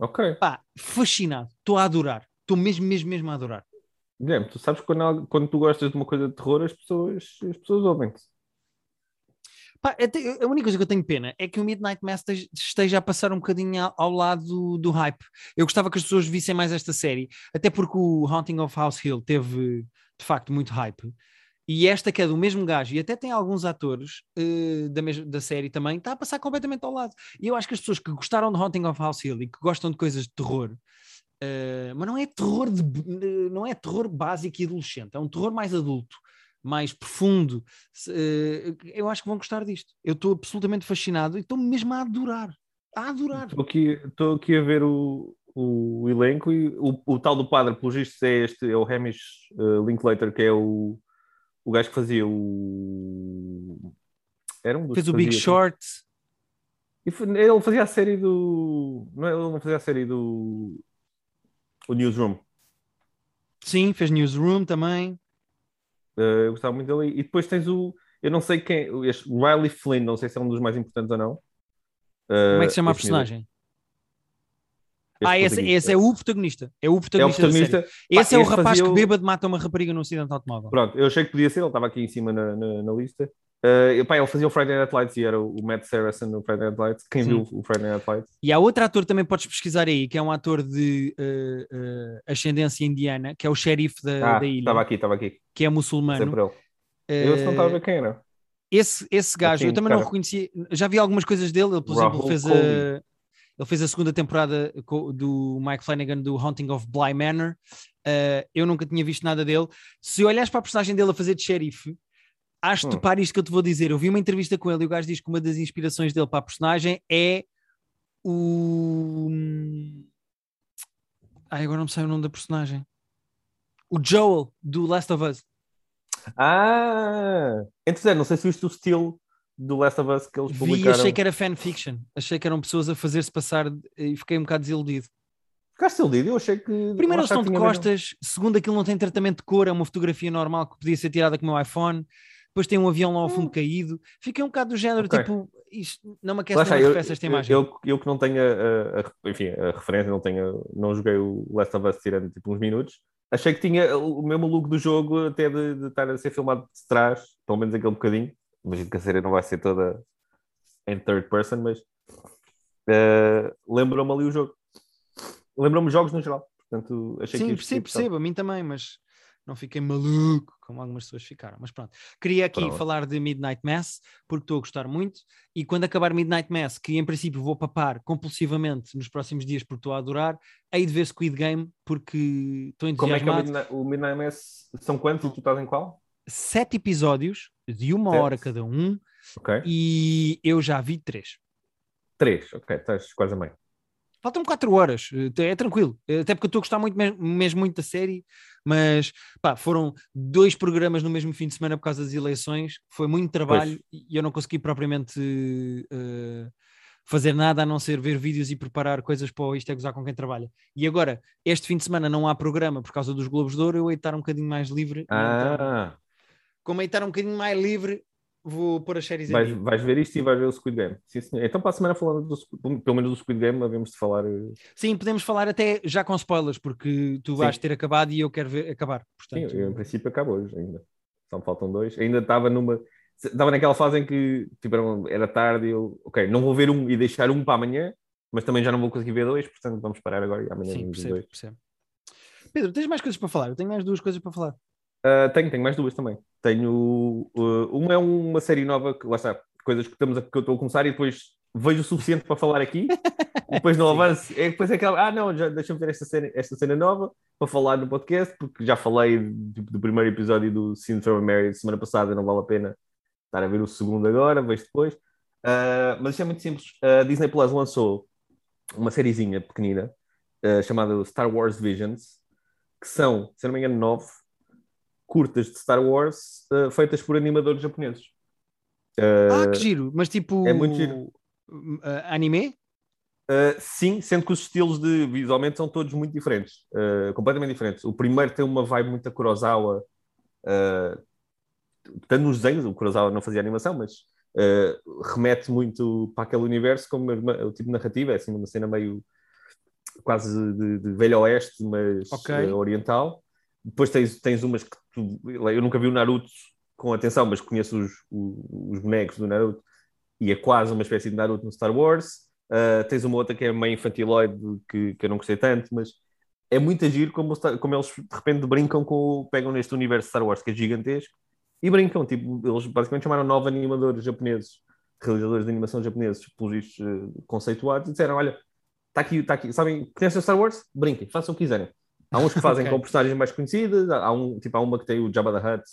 Ok. pá, fascinado, estou a adorar, estou mesmo, mesmo, mesmo a adorar. Guilherme, tu sabes que quando, quando tu gostas de uma coisa de terror, as pessoas, as pessoas ouvem-te. Pá, a única coisa que eu tenho pena é que o Midnight Mass esteja- a passar um bocadinho ao, ao lado do, do hype. Eu gostava que as pessoas vissem mais esta série, até porque o Haunting of House Hill teve de facto muito hype. E esta que é do mesmo gajo, e até tem alguns atores uh, da, da série também, está a passar completamente ao lado. E eu acho que as pessoas que gostaram de Haunting of House Hill e que gostam de coisas de terror, uh, mas não é terror de, não é terror básico e adolescente, é um terror mais adulto, mais profundo. Uh, eu acho que vão gostar disto. Eu estou absolutamente fascinado e estou mesmo a adorar. A adorar. Estou aqui, aqui a ver o, o elenco e o, o tal do padre, pelo visto, é este, é o Hamish Linklater, que é o, o gajo que fazia o. Era um dos Fez o Big Short. Ele fazia a série do. Não, é, ele não fazia a série do. O Newsroom. Sim, fez Newsroom também. Uh, eu gostava muito dele. E depois tens o. Eu não sei quem. Este Riley Flynn, não sei se é um dos mais importantes ou não. Uh, Como é que se chama a personagem? Ah, esse, esse é o protagonista. É o protagonista. É o protagonista. Esse Pá, é o rapaz que bêbado mata uma rapariga num acidente automóvel. Pronto, eu achei que podia ser, ele estava aqui em cima na, na, na lista. Uh, pá, ele fazia o Friday Night Lights e era o Matt Saracen no Friday Night Lights. Quem Sim. viu o Friday Night Lights? E há outro ator também podes pesquisar aí, que é um ator de uh, uh, ascendência indiana, que é o xerife da, ah, da ilha. Estava aqui, estava aqui. Que é muçulmano. Sempre ele. eu não estava a ver quem era. Esse, esse gajo, eu também cara. não reconhecia. Já vi algumas coisas dele. Ele, por Rahul exemplo, fez a, ele fez a segunda temporada do Mike Flanagan do Haunting of Bly Manor. Uh, eu nunca tinha visto nada dele. Se olhares para a personagem dele a fazer de xerife, acho hum. topar isto que eu te vou dizer. Eu vi uma entrevista com ele e o gajo diz que uma das inspirações dele para a personagem é o. Ai, agora não me sai o nome da personagem. O Joel, do Last of Us. Ah! Então, não sei se viste o estilo do Last of Us que eles publicaram. Vi, achei que era fanfiction. Achei que eram pessoas a fazer-se passar e fiquei um bocado desiludido. Ficaste desiludido? Eu achei que. Primeiro eles estão de costas, segundo aquilo não tem tratamento de cor, é uma fotografia normal que podia ser tirada com o meu iPhone. Depois tem um avião lá ao fundo hum. caído. Fiquei um bocado do género, okay. tipo, isto não me aquece, me arrefece esta imagem. Eu, eu, eu, que não tenho a, a, enfim, a referência, não, tenho, não joguei o Last of Us tirando tipo uns minutos, achei que tinha o mesmo look do jogo até de, de estar a ser filmado de trás, pelo menos aquele bocadinho imagino que a série não vai ser toda em third person, mas uh, lembrou-me ali o jogo. Lembrou-me jogos no geral. Portanto, achei Sim, que percebo, percebo, a mim também, mas não fiquei maluco como algumas pessoas ficaram. Mas pronto, queria aqui pronto. falar de Midnight Mass, porque estou a gostar muito. E quando acabar Midnight Mass, que em princípio vou papar compulsivamente nos próximos dias, porque estou a adorar, hei de ver Squid Game, porque estou entusiasmado. Como é que é o Midnight, o Midnight Mass? São quantos e tu estás em qual? Sete episódios de uma hora cada um okay. e eu já vi três. Três, ok, estás quase a meio. Faltam quatro horas, eh, é tranquilo. Até porque eu estou a gostar muito, mesmo muito da série, mas pá, foram dois programas no mesmo fim de semana por causa das eleições. Foi muito trabalho pois. e eu não consegui propriamente uh, fazer nada a não ser ver vídeos e preparar coisas para o Isto é Gozar com quem trabalha. E agora, este fim de semana não há programa por causa dos Globos de Ouro, eu hei de estar um bocadinho mais livre. Ah. Então, como aí estar um bocadinho mais livre, vou pôr as séries vais, vais ver isto e vais ver o Squid Game. Sim, então, para a semana, falando do, pelo menos do Squid Game, havemos de falar. Eh, Sim, podemos falar até já com spoilers, porque tu Sim. vais ter acabado e eu quero ver acabar. Portanto... Sim, em princípio acaba hoje ainda. Só faltam dois. Ainda estava numa. Estava naquela fase em que tipo, era tarde e eu, ok, não vou ver um e deixar um para amanhã, mas também já não vou conseguir ver dois, portanto vamos parar agora e amanhã Sim, percebo, dois. Percebo. Pedro, tens mais coisas para falar? Eu tenho mais duas coisas para falar. Uh, tenho, tenho mais duas também. Tenho. Uh, uma é uma série nova que lá está, coisas que, estamos a, que eu estou a começar e depois vejo o suficiente para falar aqui, depois não avanço. É, depois é aquela. Ah, não, já deixa-me ver esta cena, esta cena nova para falar no podcast, porque já falei do, do primeiro episódio do Scene from Mary semana passada, não vale a pena estar a ver o segundo agora, vejo depois. Uh, mas isto é muito simples. A Disney Plus lançou uma sériezinha pequenina chamada Star Wars Visions, que são, se não me engano, nove curtas de Star Wars uh, feitas por animadores japoneses. Uh, ah, que giro! Mas tipo. É muito giro. Uh, anime? sim, sendo que os estilos de visualmente são todos muito diferentes, completamente diferentes. O primeiro tem uma vibe muito a Kurosawa, tanto nos desenhos, o Kurosawa não fazia animação, mas remete muito para aquele universo como o tipo de narrativa, é assim uma cena meio quase de, de velho oeste, mas okay. oriental. Depois tens, tens umas que tu, eu nunca vi o Naruto com atenção, mas conheço os, os, bonecos do Naruto e é quase uma espécie de Naruto no Star Wars. Uh, tens uma outra que é meio infantiloide que, que eu não gostei tanto, mas é muito agir como, como eles de repente brincam com pegam neste universo Star Wars que é gigantesco e brincam. Tipo, eles basicamente chamaram nove animadores japoneses, realizadores de animação japoneses, pelos vistos uh, conceituados, e disseram: Olha, está aqui, está aqui, sabem, conhecem Star Wars? Brinquem, façam o que quiserem. Há uns que fazem Ok. com personagens mais conhecidas, há, um, tipo, há uma que tem o Jabba the Hutt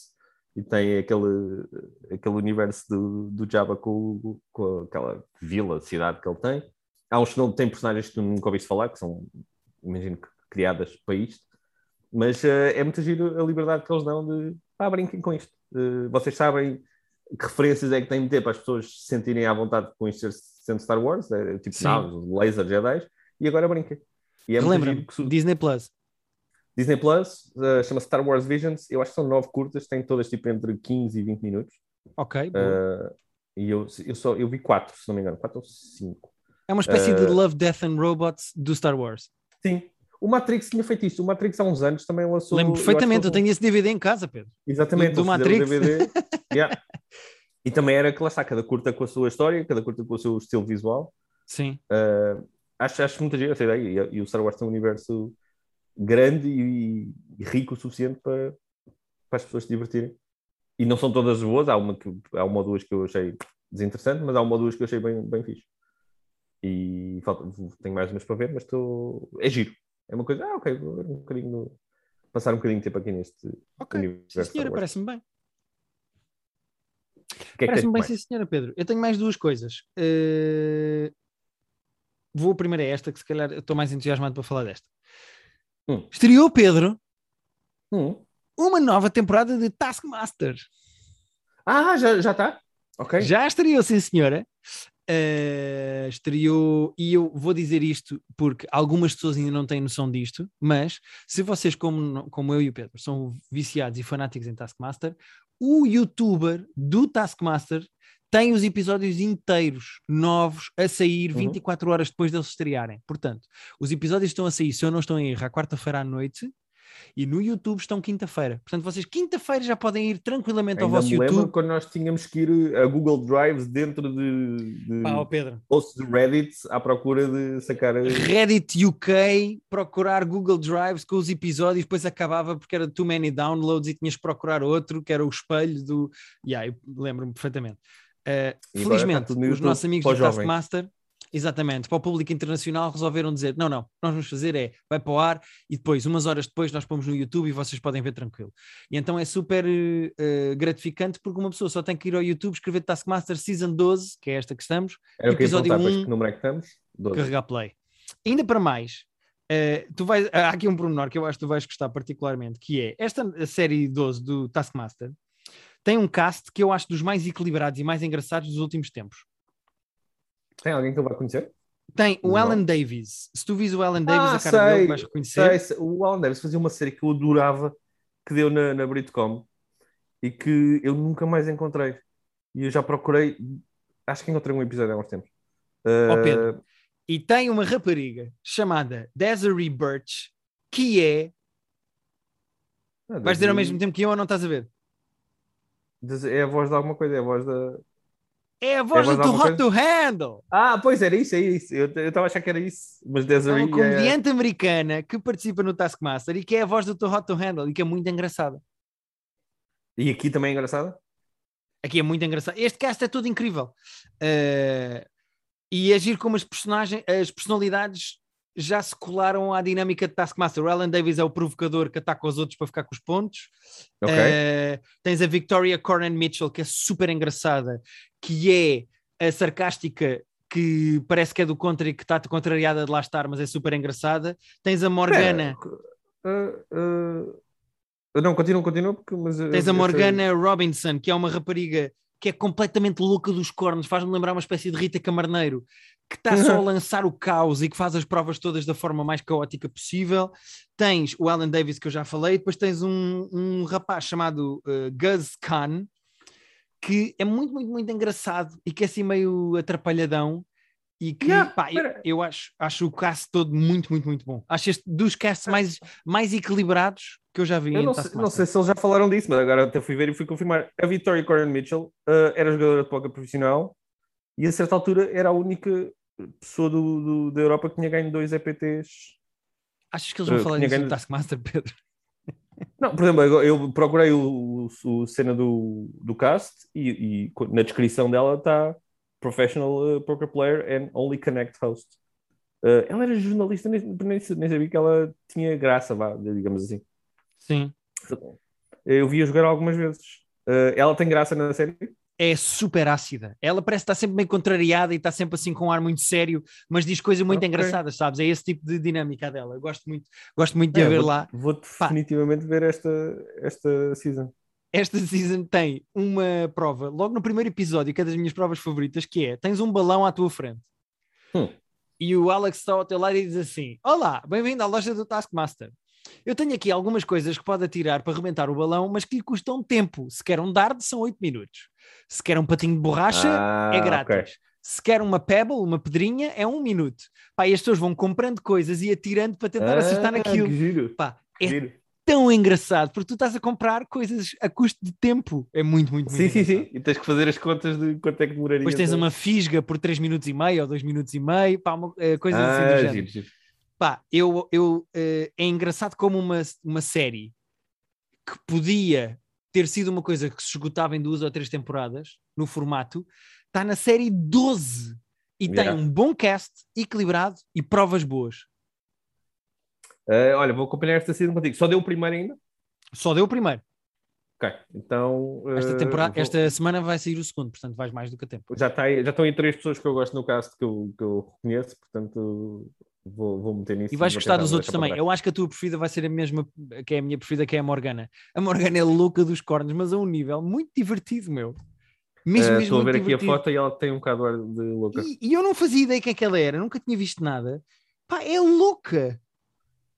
e tem aquele, aquele universo do, do Jabba com, com aquela vila, cidade que ele tem. Há uns que não têm personagens que tu nunca ouviste falar, que são, imagino que criadas para isto. Mas eh, é muito giro a liberdade que eles dão de pá, brinquem com isto. Eh, vocês sabem que referências é que têm de ter para as pessoas se sentirem à vontade isto ser- sendo Star Wars, é, tipo Sim. naves, laser, Jedi, e agora brinquem. E é Disney Plus. Disney Plus uh, chama-se Star Wars Visions. Eu acho que são nove curtas, têm todas tipo entre 15 e 20 minutos. Ok. Uh, e eu, eu, só, eu vi quatro, se não me engano, quatro ou cinco. é uma espécie de uh, Love, Death and Robots do Star Wars. Sim. O Matrix tinha feito isto. O Matrix há uns anos também lançou. Lembro perfeitamente, eu eles- tenho esse DVD em casa, Pedro. Exatamente, do- do Matrix. DVD. Yeah. E também era que lá está, cada curta com a sua história, cada curta com o seu estilo visual. Sim. Uh, acho, acho muito giro essa ideia. E, e o Star Wars tem um universo grande e, e rico o suficiente para, para as pessoas se divertirem. E não são todas boas, há uma, que, há uma ou duas que eu achei desinteressante, mas há uma ou duas que eu achei bem, bem fixe. E falta, tenho mais umas para ver, mas estou. É giro. É uma coisa, ah, ok, vou ver um bocadinho. Passar um bocadinho de tempo aqui neste Ok. universo. Sim, senhora, parece-me bem. Que é Parece-me bem, mais? sim, senhora, Pedro. Eu tenho mais duas coisas. Eh, Vou a esta, que se calhar estou mais entusiasmado para falar desta. Hum. Estreou, Pedro, Hum. uma nova temporada de Taskmaster. Ah, já está? Já está? ok. Já estreou, sim, senhora. Eh, estreou, e eu vou dizer isto porque algumas pessoas ainda não têm noção disto, mas se vocês, como, como eu e o Pedro, são viciados e fanáticos em Taskmaster, o youtuber do Taskmaster tem os episódios inteiros novos a sair Uhum. 24 horas depois deles estrearem. Portanto, os episódios estão a sair, se eu não estou em erro, à quarta-feira à noite. E no YouTube estão quinta-feira. Portanto, vocês quinta-feira já podem ir tranquilamente ao Ainda vosso me lembro YouTube. quando nós tínhamos que ir a Google Drives dentro de, de Pá, Pedro. posts de Reddit à procura de sacar. Reddit UK, procurar Google Drives com os episódios, depois acabava porque era too many downloads e tinhas que procurar outro, que era o espelho do. Yeah, eu lembro-me perfeitamente. Uh, felizmente, os YouTube nossos amigos do. Taskmaster, exatamente, para o público internacional, resolveram dizer: não, não, que nós vamos fazer é vai para o ar e depois, umas horas depois, nós pomos no YouTube e vocês podem ver tranquilo. E então é super uh, gratificante porque uma pessoa só tem que ir ao YouTube, escrever Taskmaster Season 12, que é esta que estamos, Era que episódio pois, um, que número é que estamos? 12. carregar play. Ainda para mais, eh, tu vais, há aqui um pormenor que eu acho que tu vais gostar particularmente, que é esta série 12 do Taskmaster tem um cast que eu acho dos mais equilibrados e mais engraçados dos últimos tempos. Tem alguém que eu vá conhecer? Tem o Não. Alan Davis. Se tu vis o Alan Davis, Ah, a cara dele sei, vais reconhecer. Sei. O Alan Davis fazia uma série que eu adorava que deu na, na Britcom e que eu nunca mais encontrei. E eu já procurei, acho que encontrei um episódio há uns tempos. Uh, Pedro, E tem uma rapariga chamada Desiree Birch, que é. ah, Vais dizer ao mesmo tempo que eu ou não estás a ver? É a voz de alguma coisa, é a voz da. É a voz É a do voz alguma Hot to Handle. Ah, pois era isso, é isso. Eu estava a achar que era isso. Mas É Desiree. uma comediante americana que participa no Taskmaster e que é a voz do Too Hot to Handle e que é muito engraçada. E aqui também é engraçada? Aqui é muito engraçado. Este cast é todo incrível. Eh, e agir como as personagens, as personalidades já se colaram à dinâmica de Taskmaster. O Alan Davis é o provocador que ataca os outros para ficar com os pontos. Ok. Eh, tens a Victoria Coren Mitchell, que é super engraçada, que é a sarcástica que parece que é do contra e que está contrariada de lá estar, mas é super engraçada. Tens a Morgana. Uh, uh, não, continua, continua. Porque, mas, Tens a Morgana Robinson, que é uma rapariga que é completamente louca dos cornos, faz-me lembrar uma espécie de Rita Camarneiro, que está só a lançar o caos e que faz as provas todas da forma mais caótica possível. Tens o Alan Davis, que eu já falei, depois tens um, um rapaz chamado uh, Gus Khan, que é muito, muito, muito engraçado e que é assim meio atrapalhadão. E que, Yeah, pá, eu, eu acho, acho o cast todo muito, muito, muito bom. Acho este dos casts mais, mais equilibrados que eu já vi Eu em não sei, não sei se eles já falaram disso, mas agora até fui ver e fui confirmar. A Victoria Coren Mitchell uh, era jogadora de póquer profissional e a certa altura era a única pessoa do, do- da Europa que tinha ganho dois EPTs. Achas que eles vão Uh, falar disso no ganho- Taskmaster, Pedro? Não, por exemplo, eu- procurei o, o- o cena do, do cast e, e na descrição dela está Professional uh, Poker Player and Only Connect Host. Uh, ela era jornalista, nem, nem, nem sabia que ela tinha graça, vá, digamos assim. Sim. Eu vi-a jogar algumas vezes. Uh, ela tem graça na série? É super ácida. Ela parece estar sempre meio contrariada e está sempre assim com um ar muito sério, mas diz coisas muito Ok. engraçadas, sabes? É esse tipo de dinâmica dela. Eu gosto muito, gosto muito de É, a ver vou, lá. Vou definitivamente ver esta, esta season. Esta season tem uma prova, logo no primeiro episódio, que é das minhas provas favoritas, que é: tens um balão à tua frente. Hum. E o Alex está ao teu lado e diz assim: Olá, bem-vindo à loja do Taskmaster. Eu tenho aqui algumas coisas que pode atirar para rebentar o balão, mas que lhe custam tempo. Se quer um dardo, são 8 minutos. Se quer um patinho de borracha, Ah, é grátis. ok. Se quer uma pebble, uma pedrinha, é um minuto. Pá, e as pessoas vão comprando coisas e atirando para tentar acertar Ah, naquilo. Que giro. Pá, que é giro. Tão engraçado, porque tu estás a comprar coisas a custo de tempo. É muito, muito, muito Sim, sim, engraçado. sim. E tens que fazer as contas de quanto é que demoraria. Depois tens uma fisga por 3 minutos e meio ou 2 minutos e meio, pá, uma, eh, coisas assim do Ah, género. giro, giro. Pá, eu, eu, eh, é engraçado como uma, uma série que podia ter sido uma coisa que se esgotava em duas ou três temporadas, no formato, está na série 12 e Yeah. tem um bom cast, equilibrado e provas boas. Ah, olha, vou acompanhar esta season contigo. Só deu o primeiro ainda? Só deu o primeiro. Ok, então. Esta, ah, temporada, vou- esta semana vai sair o segundo, portanto vais mais do que a tempo. Já, está aí- já estão aí três pessoas que eu gosto no cast que eu, que eu reconheço, portanto vou, vou meter nisso. E vais gostar dos outros também. Eu acho que a tua preferida vai ser a mesma que é a minha preferida, que é a Morgana. A Morgana é louca dos cornos, mas a um nível muito divertido, meu. Mesmo, Ah, mesmo Estou a ver muito aqui a divertido. foto e ela tem um bocado de louca. E, e eu não fazia ideia quem é que ela era, nunca tinha visto nada. Pá, é louca.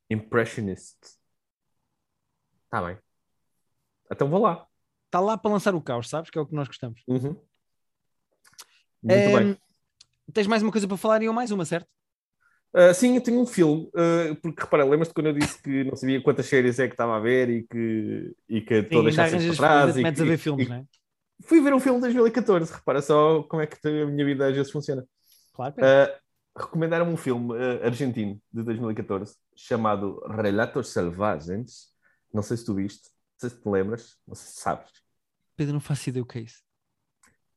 Impressionist. Está bem. Então vou lá. Está lá para lançar o caos, sabes? Que é o que nós gostamos. Uhum. Muito Ehm, bem. Tens mais uma coisa para falar e eu mais uma, certo? Ah, sim, eu tenho um filme, ah, porque repara, lembras-te quando eu disse que não sabia quantas séries é que estava a ver e que, e que Sim, todas ainda já para trás. E, metes a ver filmes, e não é? fui ver um filme de 2014, repara só como é que a minha vida às vezes funciona. Claro. Uh, recomendaram-me um filme uh, argentino de 2014 chamado Relatos Selvagens. Não sei se tu viste, não sei se te lembras, não sei se sabes. Pedro, não faço ideia o que é isso.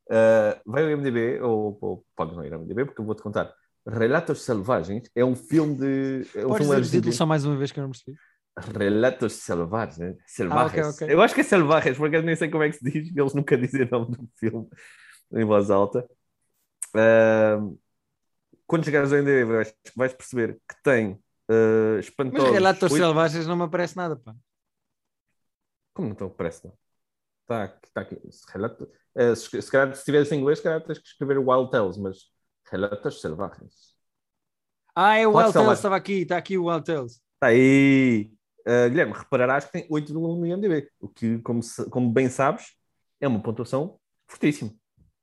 Uh, vai ao IMDb, ou, ou pode não ir ao IMDb, porque eu vou-te contar. Relatos Selvagens é um filme de. É um Podes filme dizer o título só mais uma vez que eu não percebi? Relatos Selvagens. Selvagens. Ah, ok, ok. Eu acho que é Selvagens, porque eu nem sei como é que se diz, eles nunca dizem o nome do filme em voz alta. Uh, quando chegares ao IMDb, vais, vais perceber que tem uh, Mas espantosos. Relatos oito- Selvagens não me aparece nada, pá. Como não te parece, não? Está aqui. Tá aqui. Relato... eh, se, se calhar, se estiveres em inglês, se calhar tens que escrever Wild Tales, mas Relatos Selvagens. Ah, é o Wild. Tales, estava aqui, está aqui o Wild Tales. Está aí. Uh, Guilherme, repararás que tem 8 no IMDb, o que, como, se- como bem sabes, é uma pontuação fortíssima.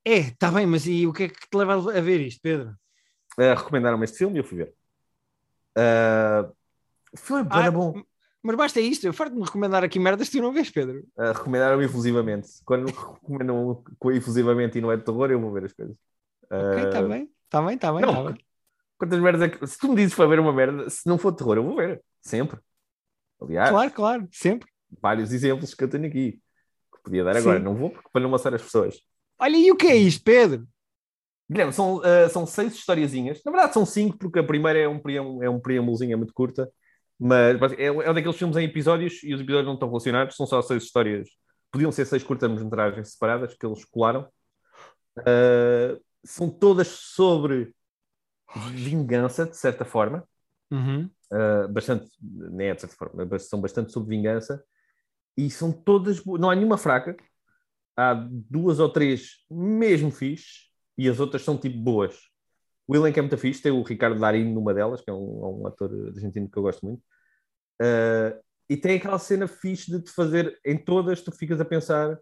É, está bem, mas e o que é que te leva a ver isto, Pedro? Uh, recomendaram-me este filme e eu fui ver. Uh, o filme é Ah, bom. Mas basta isto, eu farto de me recomendar aqui merdas que tu não vês, Pedro. Uh, recomendaram-me efusivamente. Quando recomendam com efusivamente e não é de terror, eu vou ver as coisas. Ok, está Uh, bem, está bem, está bem, não, está bem. Quantas merdas é que. Se tu me dizes para ver uma merda, se não for terror, eu vou ver. Sempre. Aliás, Claro, claro, sempre. vários exemplos que eu tenho aqui. Que podia dar agora. Sim. Não vou porque para não maçar as pessoas. Olha, e o que é isto, Pedro? Guilherme, são, ah, são seis historiazinhas. Na verdade, são cinco, porque a primeira é um, é um preâmbulozinho, é muito curta. Mas mas é, é um daqueles filmes em episódios e os episódios não estão relacionados. São só seis histórias. Podiam ser seis curtas-metragens separadas que eles colaram. Ah, são todas sobre vingança, de certa forma. Uhum. Uh, bastante, nem é de certa forma, são bastante sobre vingança e são todas, não há nenhuma fraca, há duas ou três mesmo fixe e as outras são tipo boas. O elenco é muito fixe, tem o Ricardo Darín numa delas, que é um, é um ator argentino que eu gosto muito, Uh, e tem aquela cena fixe de te fazer, em todas, tu ficas a pensar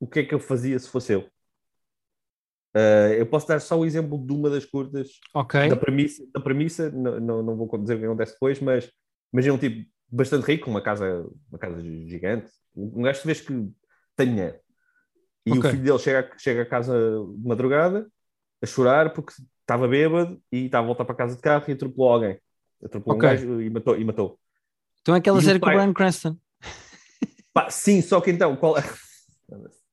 o que é que eu fazia se fosse eu. Uh, eu posso dar só o exemplo de uma das curtas Ok. da premissa, da premissa não, não, não vou dizer o que acontece depois, mas imagina um tipo bastante rico, uma casa, uma casa gigante, um gajo que vês que tem dinheiro. E Ok. o filho dele chega, a- chega a casa de madrugada a chorar porque estava bêbado e estava a voltar para casa de carro e atropelou alguém. Atropelou Ok. um gajo e matou. E matou. Então é aquela E o série com o Brian Cranston. Pá, sim, só que então, qual é,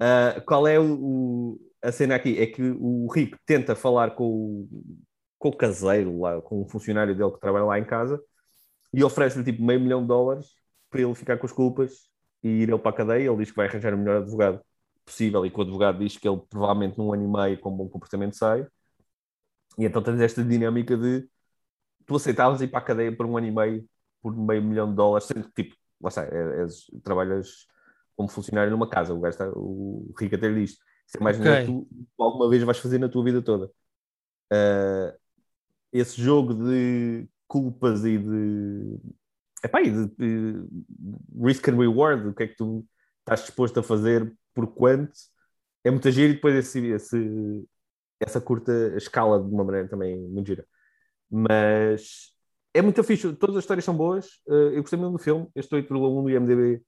uh, qual é o, o, a cena aqui? É que o Rico tenta falar com o, com o caseiro, lá, com um funcionário dele que trabalha lá em casa, e oferece-lhe tipo meio milhão de dólares para ele ficar com as culpas e ir ele para a cadeia. Ele diz que vai arranjar o melhor advogado possível e que o advogado diz que ele provavelmente num ano e meio com bom comportamento sai. E então tens esta dinâmica de tu aceitavas ir para a cadeia por um ano e meio por meio milhão de dólares, sendo que tipo, lá está, é, é, trabalhas como funcionário numa casa, o, gajo está, o Rico até lhe diz, isso é mais okay. tu alguma vez vais fazer na tua vida toda. Uh, esse jogo de culpas e de, epá, e de, de risk and reward, o que é que tu estás disposto a fazer por quanto, é muito giro e depois esse, esse, essa curta escala de uma maneira também muito gira. Mas é muito fixe, todas as histórias são boas. Uh, eu gostei muito do filme. Este 8,1 do IMDb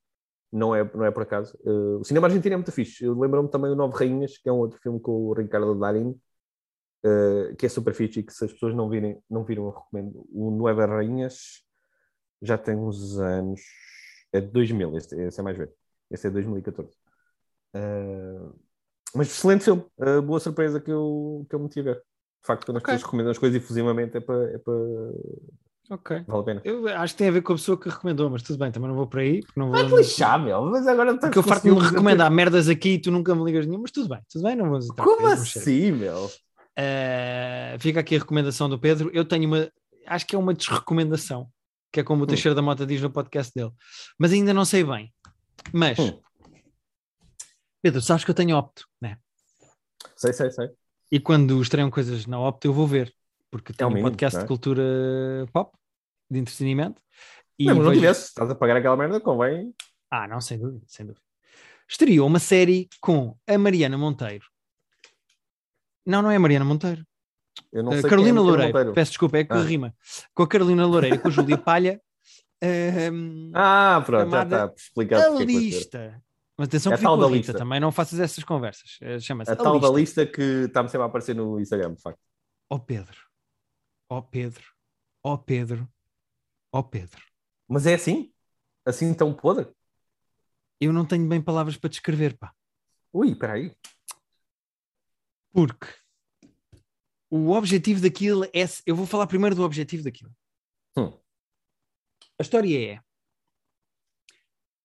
não é, não é por acaso. Uh, o cinema argentino é muito fixe. Lembro-me também o Nove Rainhas, que é um outro filme com o Ricardo Darín, uh, que é super fixe e que se as pessoas não, virem, não viram, eu recomendo. O Nove Rainhas já tem uns anos. É de 2000, este, esse é mais velho. Este é 2014. Uh, mas excelente filme. boa surpresa que eu, que eu me tive a ver. De facto, quando okay. as pessoas recomendam as coisas efusivamente é para, é para Ok. Vale a pena. Eu acho que tem a ver com a pessoa que recomendou, mas tudo bem, também não vou por aí. Não vou, Vai lixar, meu. Mas agora Porque eu farto de me recomendar merdas aqui e tu nunca me ligas nenhum, mas tudo bem, tudo bem, não vou entrar. Como assim, meu? Uh, fica aqui a recomendação do Pedro. Eu tenho uma, acho que é uma desrecomendação, que é como o hum. Teixeira da Mota diz no podcast dele, mas ainda não sei bem. Mas, hum. Pedro, sabes que eu tenho opto, né? Sei, sei, sei. E quando estreiam coisas na opto, eu vou ver porque tem é um, mínimo, podcast é? de cultura pop, de entretenimento. E não, mas não tivesse, estás a pagar aquela merda, convém. Ah, não, sem dúvida, sem dúvida. Estreou uma série com a Mariana Monteiro. Não, não é a Mariana Monteiro. Eu não sei Carolina é Loureiro, peço desculpa, é que ah. rima. Com a Carolina Loureiro e com a Júlia Palha. Um, ah, pronto, já está explicado. A é lista. Mas atenção é que tal da lista. também não faças essas conversas. Eh, chama-se a, a tal lista. da lista que está-me sempre a aparecer no Instagram, de facto. Ó oh, Pedro, ó oh, Pedro, ó oh, Pedro, ó Pedro. Mas é assim? Assim tão podre? Eu não tenho bem palavras para descrever, pá. Ui, espera aí. Porque o objetivo daquilo é. Eu vou falar primeiro do objetivo daquilo. Hum. A história é: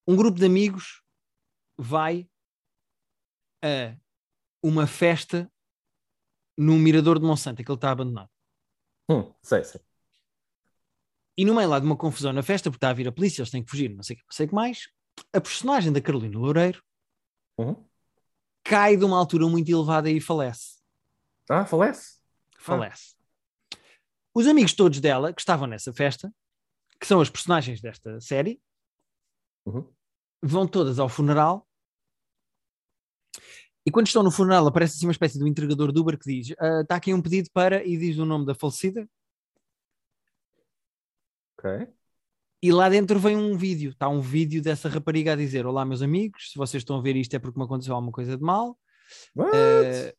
um grupo de amigos vai a uma festa no Mirador de Monsanto, que ele está abandonado. Hum, sei, sei. E no meio lá de uma confusão na festa, porque está a vir a polícia, eles têm que fugir, não sei o que, não sei o que mais, a personagem da Carolina Loureiro uhum. cai de uma altura muito elevada e falece. Ah, falece? Falece. Ah. Os amigos todos dela, que estavam nessa festa, que são as personagens desta série, uhum. vão todas ao funeral e quando estão no funeral, aparece assim uma espécie de um entregador do Uber que diz: Está aqui um pedido para. e diz o nome da falecida. Ok. E lá dentro vem um vídeo. Está um vídeo dessa rapariga a dizer: Olá, meus amigos, se vocês estão a ver isto é porque me aconteceu alguma coisa de mal. Uh,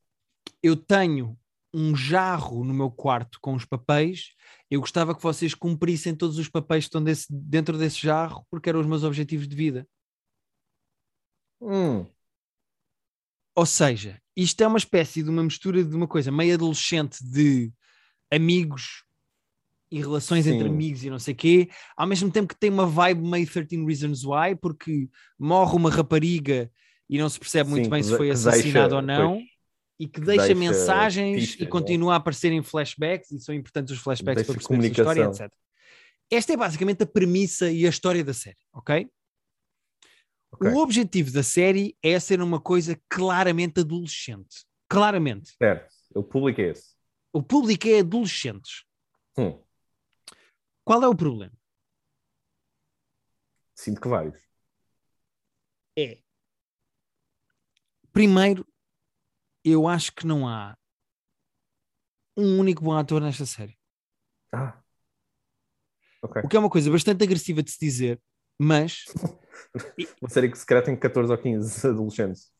eu tenho um jarro no meu quarto com os papéis. Eu gostava que vocês cumprissem todos os papéis que estão desse, dentro desse jarro, porque eram os meus objetivos de vida. Hum. Ou seja, isto é uma espécie de uma mistura de uma coisa meio adolescente de amigos e relações Sim. entre amigos e não sei o quê, ao mesmo tempo que tem uma vibe meio 13 Reasons Why, porque morre uma rapariga e não se percebe muito Sim, bem se foi assassinado ou não, pois, e que, deixa, deixa, mensagens pistas, e é? continua é? a aparecer em flashbacks, e são importantes os flashbacks deixa para perceber a história, etc. Esta é basicamente a premissa e a história da série, ok? Okay. O objetivo da série é ser uma coisa claramente adolescente. Claramente. Certo. O público é esse. O público é adolescentes. Hum. Qual é o problema? Sinto que vários. É. Primeiro, eu acho que não há um único bom ator nesta série. Ah. Okay. O que é uma coisa bastante agressiva de se dizer, mas Uma série que se calhar tem 14 ou 15 adolescentes.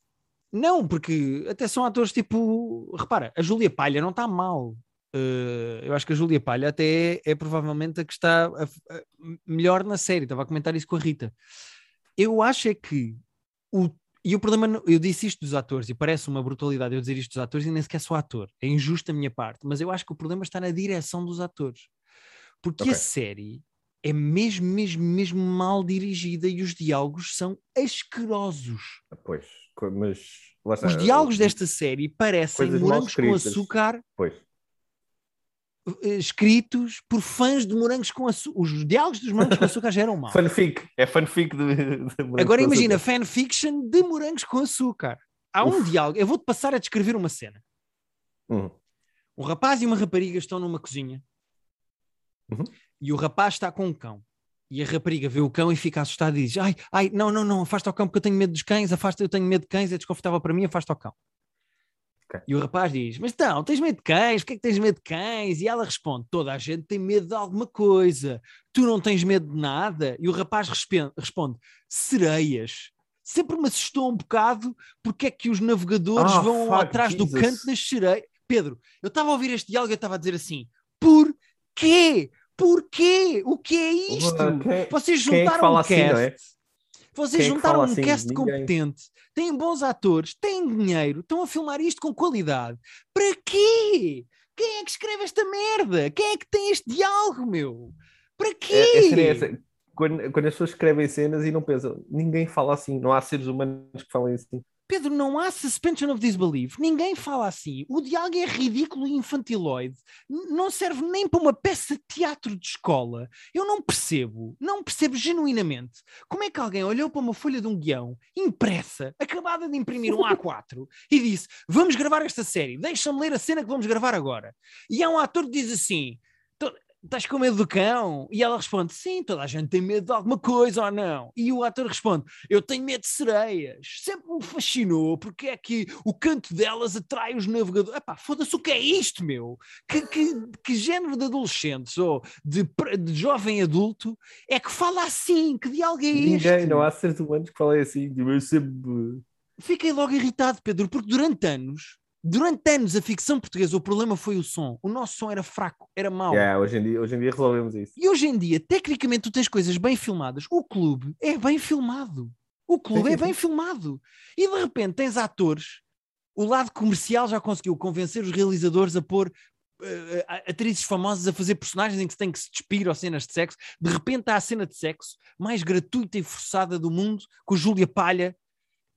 Não, porque até são atores tipo. Repara, a Júlia Palha não está mal. Uh, eu acho que a Júlia Palha até é, é provavelmente a que está a, a, melhor na série. Estava a comentar isso com a Rita. eu acho é que o e o problema, eu disse isto dos atores, e parece uma brutalidade eu dizer isto dos atores, e nem sequer sou ator. É injusto da minha parte, mas eu acho que o problema está na direção dos atores. Porque Ok. a série é mesmo, mesmo, mesmo mal dirigida e os diálogos são asquerosos. Pois, co- mas está. Os diálogos desta série parecem mal morangos com açúcar Pois. eh, escritos por fãs de morangos com açúcar. Os diálogos dos morangos com açúcar já eram maus. Fanfic, é fanfic de. de Morangos Agora imagina fanfiction de morangos com açúcar. Há um Uf. diálogo, eu vou-te passar a descrever uma cena. Hum, Um rapaz e uma rapariga estão numa cozinha Uhum. E o rapaz está com um cão. E a rapariga vê o cão e fica assustada e diz: Ai, ai, não, não, não, afasta o cão porque eu tenho medo dos cães, afasta, eu tenho medo de cães, é desconfortável para mim, afasta o cão. Ok. E o rapaz diz: Mas então, tens medo de cães? Porquê é que tens medo de cães? E ela responde: Toda a gente tem medo de alguma coisa. Tu não tens medo de nada? E o rapaz responde: Sereias. Sempre me assustou um bocado porque é que os navegadores Ah, vão fuck, atrás do Jesus. canto das sereias. Pedro, eu estava a ouvir este diálogo e eu estava a dizer assim: Porquê? Porquê? O que é isto? Quem- Vocês é juntaram um assim, cast. não é? Vocês Quem é juntaram fala um assim? cast Ninguém. competente, têm bons atores, têm dinheiro, estão a filmar isto com qualidade. Para quê? Quem é que escreve esta merda? Quem é que tem este diálogo, meu? Para quê? É, é. Quando, quando as pessoas escrevem cenas e não pensam, ninguém fala assim, não há seres humanos que falem assim. Pedro, não há suspension of disbelief. Ninguém fala assim. O diálogo é ridículo e infantiloide. Não serve nem para uma peça de teatro de escola. Eu não percebo, não percebo genuinamente como é que alguém olhou para uma folha de um guião impressa, acabada de imprimir um A4, e disse: Vamos gravar esta série, deixa-me ler a cena que vamos gravar agora. E há um ator que diz assim: "To- Estás com medo do cão? E ela responde: Sim, toda a gente tem medo de alguma coisa ou não? E o ator responde: Eu tenho medo de sereias. Sempre me fascinou porque é que o canto delas atrai os navegadores. Epá, foda-se, o que é isto, meu? Que, que, que género de adolescentes ou de, de jovem adulto é que fala assim? Que diálogo é este? Ninguém, não há seres humanos que falem assim. Tipo, eu sempre. Fiquei logo irritado, Pedro, porque durante anos, durante anos a ficção portuguesa, o problema foi o som. O nosso som era fraco, era mau. Yeah, hoje, em dia, hoje em dia resolvemos isso. E hoje em dia, tecnicamente, tu tens coisas bem filmadas. O clube é bem filmado. O clube é bem filmado. E de repente tens atores. O lado comercial já conseguiu convencer os realizadores a pôr eh, a- atrizes famosas a fazer personagens em que se tem que se despir ou cenas de sexo. De repente há a cena de sexo mais gratuita e forçada do mundo com Júlia Palha.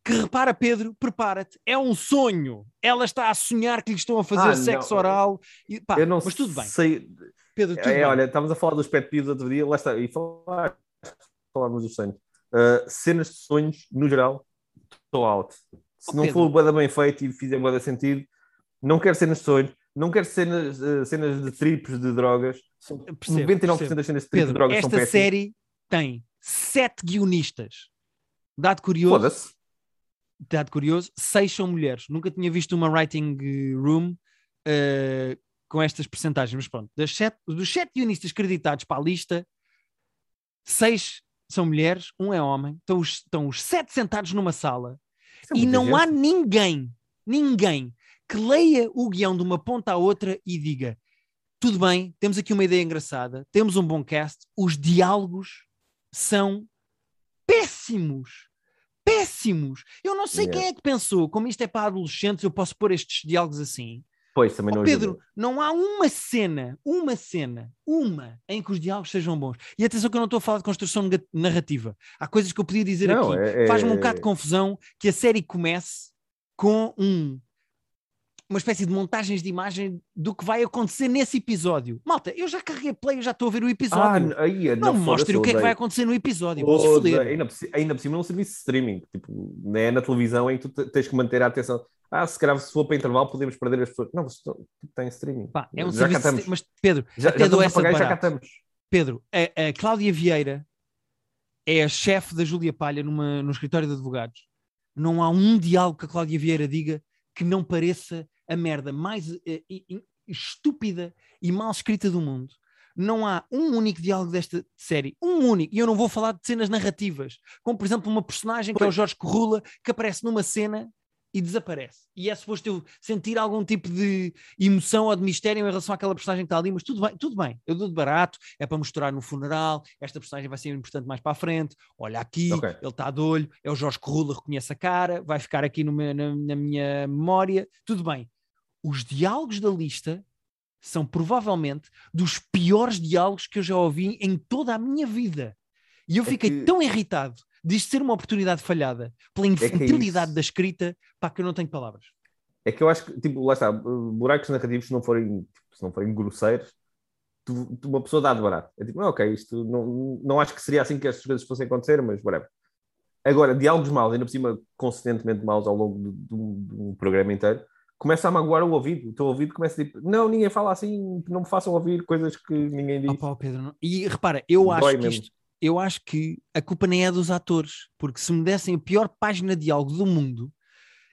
Que repara, Pedro, prepara-te, é um sonho. Ela está a sonhar que lhe estão a fazer Ah, sexo não. oral. E, pá, eu não mas tudo bem, sei. Pedro, tudo É, bem. olha, estávamos a falar dos pet peeves outro dia, lá está, e falar, falarmos dos sonhos. Uh, cenas de sonhos, no geral, estou out. Se Oh, não Pedro. for bué bem feito e fizer bué sentido, não quero cenas de sonhos, não quero cenas, uh, cenas de trips de drogas. São Percebo, 99% percebo. das cenas de trips de drogas são esta péssimas. série tem sete guionistas. Dado curioso, Foda-se. Dado curioso, seis são mulheres. Nunca tinha visto uma writing room eh, com estas percentagens. Mas pronto, das sete, dos sete guionistas creditados para a lista, seis são mulheres, um é homem. Estão os, estão os sete sentados numa sala é e não há gente. ninguém, ninguém que leia o guião de uma ponta à outra e diga: tudo bem, temos aqui uma ideia engraçada, temos um bom cast, os diálogos são péssimos. Péssimos. Eu não sei Yeah. quem é que pensou, como isto é para adolescentes, eu posso pôr estes diálogos assim. Pois, também Oh, não Pedro, ajuda. não há uma cena, uma cena, uma em que os diálogos sejam bons. E atenção que eu não estou a falar de construção narrativa. Há coisas que eu podia dizer Não, aqui. é- é- Faz-me um bocado de confusão que a série comece com um uma espécie de montagens de imagem do que vai acontecer nesse episódio. Malta, eu já carreguei play, eu já estou a ver o Ah, episódio. aí, não me mostrem o que é que vai acontecer no episódio. Foder. Ainda, ainda por cima num serviço de streaming, tipo, não é na televisão em que tu te- tens que manter a atenção. Ah, se calhar se for para intervalo podemos perder as pessoas. Não, tu- tu tem streaming. Pá, é um já cá serviço de- estamos. Mas Pedro, já, até já dou estamos a essa de pagar já cá estamos. Pedro, a, a Cláudia Vieira é a chefe da Júlia Palha numa, no escritório de advogados. Não há um diálogo que a Cláudia Vieira diga que não pareça a merda mais eh, i- estúpida e mal escrita do mundo. Não há um único diálogo desta série, um único, e eu não vou falar de cenas narrativas, como por exemplo uma personagem que é o. Jorge Corrula, que aparece numa cena e desaparece. E é suposto eu sentir algum tipo de emoção ou de mistério em relação àquela personagem que está ali, mas tudo bem, tudo bem. Eu dou de barato, é para mostrar no funeral, esta personagem vai ser importante mais para a frente. Olha aqui, Ok. ele está de olho, é o Jorge Corrula, reconhece a cara, vai ficar aqui meu- na, na minha memória. Tudo bem. Os diálogos da lista são provavelmente dos piores diálogos que eu já ouvi em toda a minha vida. E eu É fiquei que- tão irritado disto ser uma oportunidade falhada pela é infantilidade isso. da escrita, pá, que eu não tenho palavras. É que eu acho que, tipo, lá está, buracos narrativos, se não forem, se não forem grosseiros, tu, tu- uma pessoa dá de barato. É tipo, "Ah, ok, isto não, não acho que seria assim que estas coisas fossem acontecer, mas whatever. Agora, diálogos maus, ainda por cima, consistentemente maus ao longo do, do- do programa inteiro, começa a magoar o ouvido. O teu ouvido começa a tipo, não, ninguém fala assim, não me façam ouvir coisas que ninguém diz. Ah, pá, Pedro, não- E repara, eu Dói acho que mesmo. isto, eu acho que a culpa nem é dos atores, porque se me dessem a pior página de diálogo do mundo,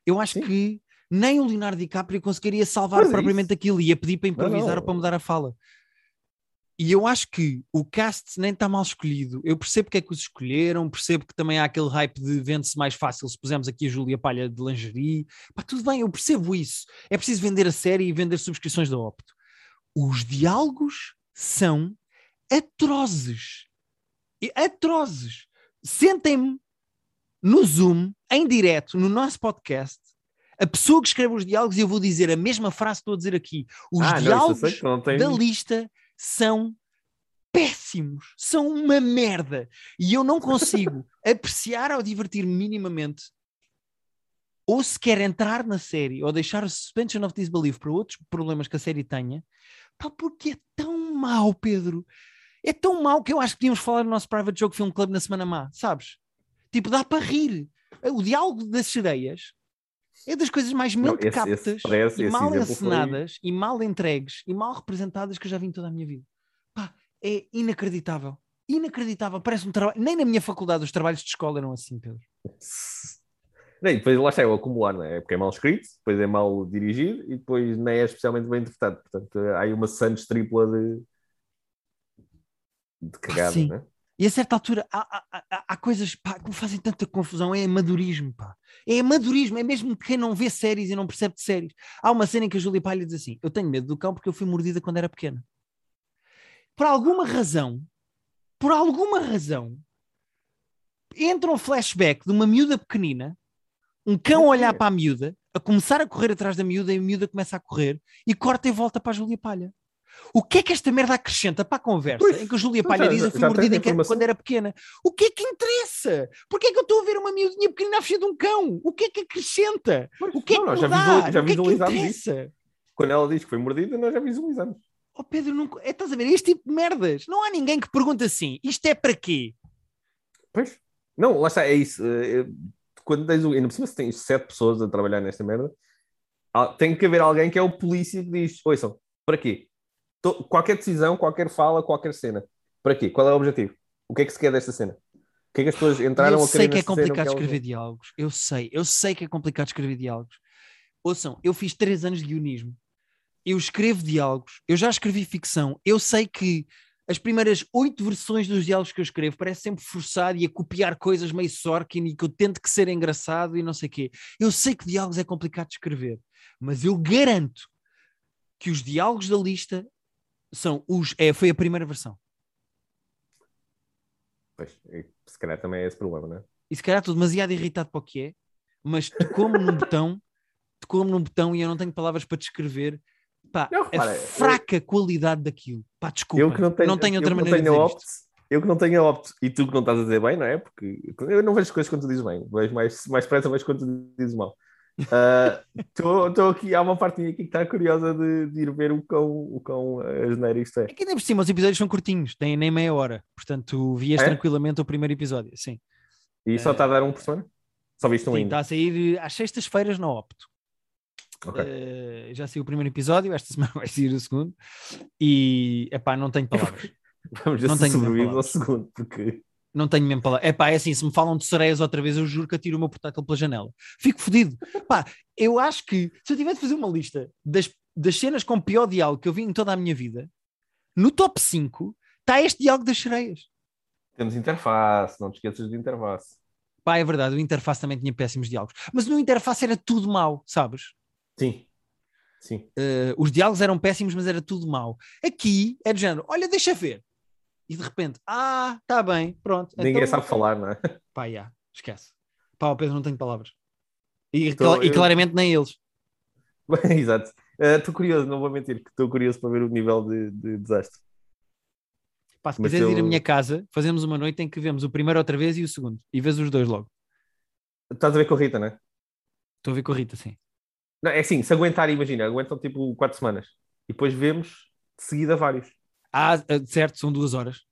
eu acho Sim. que nem o Leonardo DiCaprio conseguiria salvar Pois é propriamente aquilo, ia pedir para Não, improvisar não. ou para mudar a fala. E eu acho que o cast nem está mal escolhido. Eu percebo porque é que os escolheram, percebo que também há aquele hype de vende-se mais fácil se pusermos aqui a Júlia Palha de lingerie. Pá, tudo bem, eu percebo isso. É preciso vender a série e vender subscrições da Opto. Os diálogos são atrozes. Atrozes. Sentem-me no Zoom, em direto, no nosso podcast, a pessoa que escreve os diálogos e eu vou dizer a mesma frase que estou a dizer aqui. Os ah, não, diálogos que não tem... da lista são péssimos, são uma merda. E eu não consigo apreciar ou divertir-me minimamente, ou sequer entrar na série, ou deixar o suspension of disbelief para outros problemas que a série tenha, pá, porque é tão mau, Pedro. É tão mau que eu acho que podíamos falar no nosso Private Joke Film Club na semana má, sabes? Tipo, dá para rir. O diálogo das sereias é das coisas mais esse- captas esse parece- e mal exemplo foi- encenadas e mal entregues e mal representadas que eu já vi em toda a minha vida. Pá, é inacreditável. Inacreditável. Parece um trabalho. Nem na minha faculdade os trabalhos de escola eram assim, Pedro. Não, e depois lá está, é o acumular, não é? Porque é mal escrito, depois é mal dirigido e depois nem é especialmente bem interpretado. Portanto, há aí uma Santos tripla de, de cagada, sim. não é? E a certa altura há, há- há- há coisas pá, que me fazem tanta confusão. É amadorismo, pá. É amadorismo. É mesmo quem não vê séries e não percebe de séries. Há uma cena em que a Júlia Palha diz assim: Eu tenho medo do cão porque eu fui mordida quando era pequena. Por alguma razão, por alguma razão, entra um flashback de uma miúda pequenina, um cão a olhar para a miúda, a começar a correr atrás da miúda e a miúda começa a correr e corta e volta para a Júlia Palha. O que é que esta merda acrescenta para a conversa Pois, em que a Júlia já- Palha diz já- eu fui mordida informação. quando era pequena? O que é que interessa? Porquê é que eu estou a ver uma miudinha pequenina a fugir de um cão? O que é que acrescenta? O que é Não, que nós me já dá? visual- já o que é que interessa? Quando ela diz que foi mordida, nós já visualizamos. Oh Pedro, não... é, estás a ver? Este tipo de merdas. Não há ninguém que pergunte assim, isto é para quê? Pois. Não, lá está, é isso. Eh, Quando tens o. Ainda por cima, se tens sete pessoas a trabalhar nesta merda, tem que haver alguém que é o polícia que diz: Ouçam, para quê? Qualquer decisão, qualquer fala, qualquer cena. Para quê? Qual é o objetivo? O que é que se quer desta cena? O que é que as pessoas entraram eu a querer sei que é complicado elas- escrever diálogos. Eu sei, eu sei que é complicado escrever diálogos. Ouçam, eu fiz três anos de guionismo. Eu escrevo diálogos, eu já escrevi ficção. Eu sei que as primeiras oito versões dos diálogos que eu escrevo parece sempre forçado e a copiar coisas meio Sorkin e que eu tento que ser engraçado e não sei o quê. Eu sei que diálogos é complicado de escrever, mas eu garanto que os diálogos da lista são os. É, foi a primeira versão. Pois, se calhar também é esse problema, não é? e se calhar estou demasiado irritado para o que é, mas tocou-me num botão, tocou-me num botão e eu não tenho palavras para descrever pá, Não, a repara, eu- fraca qualidade daquilo. Pá, desculpa, Eu que não tenho, tenho eu outra que não maneira de tenho dizer opt, isto. eu que não tenho opt, e tu que não estás a dizer bem, não é? Porque eu não vejo as coisas quando tu dizes bem, vejo mais, mais pressa vejo quando tu dizes mal. Estou aqui, há uma partinha aqui que está curiosa de, de ir ver o quão, o quão a geneira isto é. É que ainda por cima os episódios são curtinhos, têm nem meia hora, portanto vias É? tranquilamente o primeiro episódio, sim. E só está a dar um por semana? Só viste um Sim, ainda? está a sair às sextas-feiras na Opto. Ok. Eh, já saiu o primeiro episódio, esta semana vai sair o segundo, e epá, não tenho palavras. Vamos ver não se tenho sobrevives ao segundo, porque Não tenho mesmo palavras. É pá, é assim, se me falam de sereias outra vez, eu juro que atiro o meu portátil pela janela. Fico fodido. Pá, eu acho que se eu tivesse de fazer uma lista das, das cenas com pior diálogo que eu vi em toda a minha vida, no top 5 está este diálogo das sereias. temos interface, não te esqueças de interface. Pá, é verdade, o Interface também tinha péssimos diálogos. Mas no Interface era tudo mau, sabes? Sim. Sim. Uh, os diálogos eram péssimos, mas era tudo mau. Aqui é de género, olha, deixa ver. E de repente, ah, tá bem, pronto. Ninguém então, sabe falar, não é? Pá, já, esquece. Pá, o Pedro não tem palavras. E, Então, e eu- claramente nem eles. Exato. Estou curioso, não vou mentir, que estou curioso para ver o nível de, de desastre. Pá, se quiseres ir à eu- minha casa, fazemos uma noite em que vemos o primeiro outra vez e o segundo. E vês os dois logo. Estás a ver com a Rita, não é? Estou a ver com a Rita, sim. Não, é assim, se aguentar, imagina, aguentam tipo quatro semanas. E depois vemos de seguida vários. Ah, certo, são duas horas.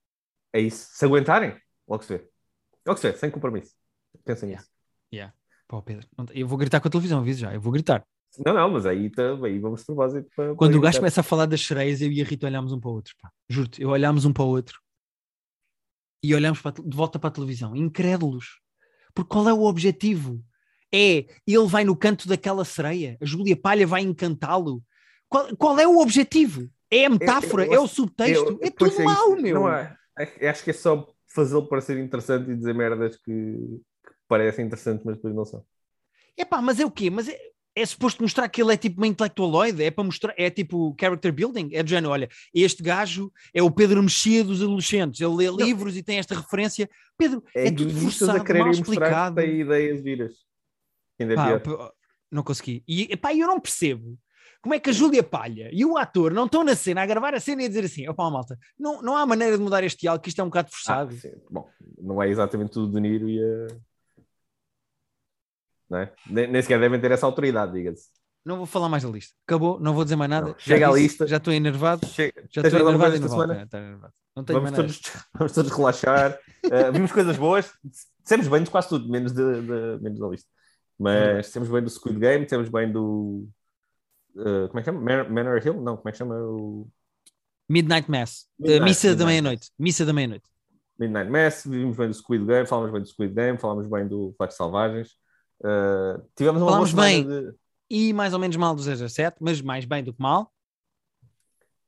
É isso. Se aguentarem, logo se vê. Logo se vê, sem compromisso. Pensem Yeah. nisso. Pá, Pedro, não- eu vou gritar com a televisão, aviso já, eu vou gritar. Não, não, mas aí, tá, aí vamos de propósito para. Quando para o gajo começa a falar das sereias, eu e a Rita olhámos um para o outro. Juro-te, eu olhámos um para o outro e olhámos para de volta para a televisão, incrédulos. Porque qual é o objetivo? É ele vai no canto daquela sereia, a Júlia Palha vai encantá-lo. Qual, qual é o objetivo? É a metáfora, eu é o subtexto, Eu- é tudo é mau, meu. Não é, é- acho que é só fazê-lo parecer interessante e dizer merdas que, que parecem interessantes, mas depois não são. É pá, mas é o quê? Mas é, é suposto mostrar que ele é tipo uma intelectualoide? É para mostrar, é tipo character building? É do género, olha, este gajo é o Pedro Mexia dos adolescentes, ele lê livros e tem esta referência. Pedro, é, tudo guionistas forçado, a quererem mal explicado. que têm ideias viras. Ainda é Pá, pior. não consegui. E pá, eu não percebo. Como é que a Júlia Palha e o ator não estão na cena a gravar a cena e a dizer assim: opá, malta, não, não há maneira de mudar este diálogo, que isto é um bocado Ah, forçado. sim. Bom, não é exatamente tudo de Niro e a. Não é? nem, nem sequer devem ter essa autoridade, diga-se. Não vou falar mais da lista. Acabou, não vou dizer mais nada. Não. Chega à lista. Já estou enervado. Chega. Já estou enervado e semana? É, enervado. Não tenho Vamos todos, vamos todos relaxar. Uh, vimos coisas boas. Dissemos bem de quase tudo, menos, de, de- menos da lista. Mas temos bem do Squid Game, temos bem do. Uh, como é que chama? Man- Manor Hill? Não, como é que chama? O Midnight Mass. Uh, Midnight- missa da Midnight meia-noite. Missa da meia-noite. Midnight Mass. Vimos bem do Squid Game, falamos bem do Squid Game, falamos bem do Flash Selvagens. Uh, tivemos uma Falámos bem. de. E mais ou menos mal do 007, mas mais bem do que mal.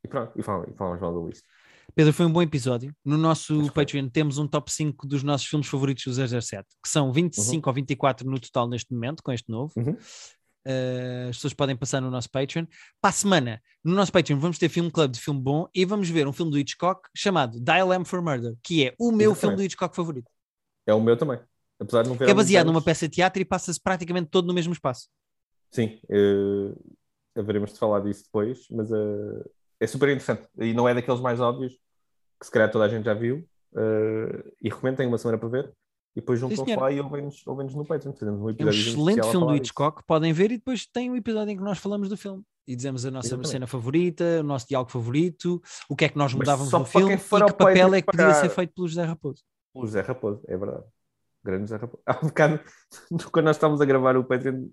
E pronto, e falamos, e falamos mal do lista. Pedro, foi um bom episódio. No nosso Acho que foi. Patreon temos um top 5 dos nossos filmes favoritos do 007, que são 25 ou 24 no total neste momento, com este novo. Uhum. Uh, as pessoas podem passar no nosso Patreon. Para a semana, no nosso Patreon, vamos ter filme club de filme bom e vamos ver um filme do Hitchcock chamado Dial M for Murder, que é o meu Exatamente. filme do Hitchcock favorito. É o meu também. Apesar de não ver é baseado numa peça de teatro e passa-se praticamente todo no mesmo espaço. Sim, uh, haveremos de falar disso depois, mas uh, é super interessante. E não é daqueles mais óbvios que se calhar toda a gente já viu. uh, e recomendo, tem uma semana para ver. E depois juntam-se lá e ouvem-nos ouvem no Patreon. Fazemos um É um episódio excelente filme do Hitchcock, podem ver e depois tem o episódio em que nós falamos do filme. E dizemos a nossa Exatamente. cena favorita, o nosso diálogo favorito, o que é que nós mudávamos no filme e que papel é que podia ser feito pelo José Raposo. O José Raposo, é verdade. Grande José Raposo. Há um bocado, quando nós estávamos a gravar o Patreon,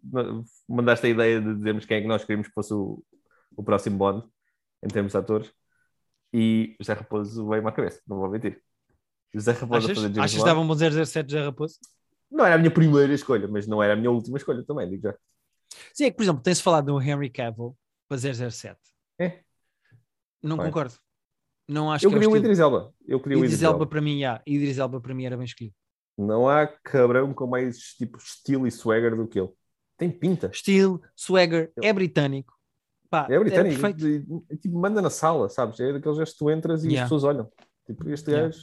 mandaste a ideia de dizermos quem é que nós queríamos que fosse o, o próximo Bond, em termos de atores, e o José Raposo veio-me à cabeça, não vou mentir. José Raposo a Achas, fazer James achas que Bond. dava um bom 007 José Raposo? Não era a minha primeira escolha, mas não era a minha última escolha também, digo já. Sim, é que, por exemplo, tem-se falado do Henry Cavill para 007. É. Não Vai. concordo. Não acho Eu que é o queria o. Idris Elba. Eu queria o Idris Idris Elba Elba. para mim, já. Idris Elba para mim era bem escolhido. Não há cabrão com mais tipo estilo e swagger do que ele. Tem pinta. Estilo, swagger, é britânico. Pá, É britânico. perfeito. e, tipo, manda na sala, sabes? É daqueles gestos que tu entras e Yeah. as pessoas olham. Tipo, este Yeah. gajo.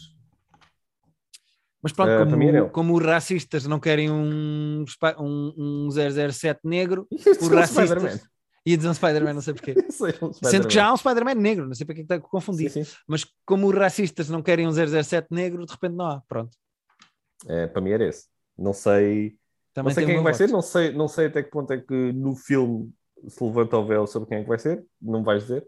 Mas pronto, era como, como os racistas não querem um, um, um 007 negro, E os é o racistas. Ia dizer um Spider-Man, não sei porquê. É o Sendo que já há um Spider-Man negro, não sei para que é está. Sim, sim. Mas como os racistas não querem um 007 negro, de repente não há. Pronto. É, para mim era esse. Não sei, Também não sei quem é que vai voto. ser, não sei, não sei até que ponto é que no filme se levanta o véu sobre quem é que vai ser, não vais dizer.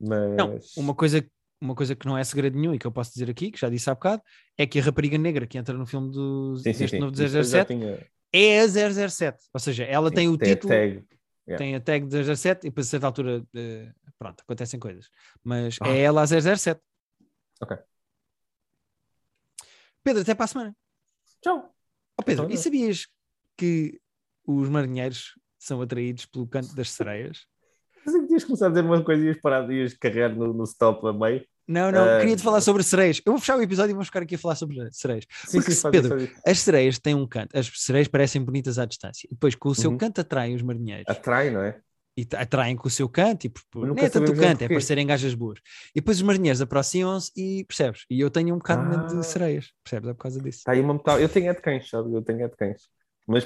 Mas Não, uma coisa, uma coisa que não é segredo nenhum e que eu posso dizer aqui, que já disse há bocado, é que a rapariga negra que entra no filme do, sim, sim, deste sim. novo já 007 tinha- é a 007. Ou seja, ela sim, tem o a título, tag. Yeah. tem a tag de 007 e depois a certa altura, eh, pronto, acontecem coisas. Mas Ah. é ela a 007. Ok. Pedro, até para a semana. Tchau. Ó Pedro, Então, e sabias que os marinheiros são atraídos pelo canto das sereias? Pensei que tinhas começado a dizer uma coisa e ias parar, ias carregar no, no stop a meio. Não, não, Ah, queria-te falar sobre sereias. Eu vou fechar o episódio e vamos ficar aqui a falar sobre sereias. Sim, Porque, sim, Pedro, faz. As sereias têm um canto, as sereias parecem bonitas à distância. E depois, com o seu Uhum. canto, atraem os marinheiros. Atrai, não é? E atraem com o seu canto, e por, nem é tanto o canto, é para serem gajas boas. E depois os marinheiros aproximam-se e percebes? E eu tenho um bocado Ah. de sereias, percebes? É por causa disso. Está aí uma metade. Eu tenho é de cães, sabe? Eu tenho é de cães.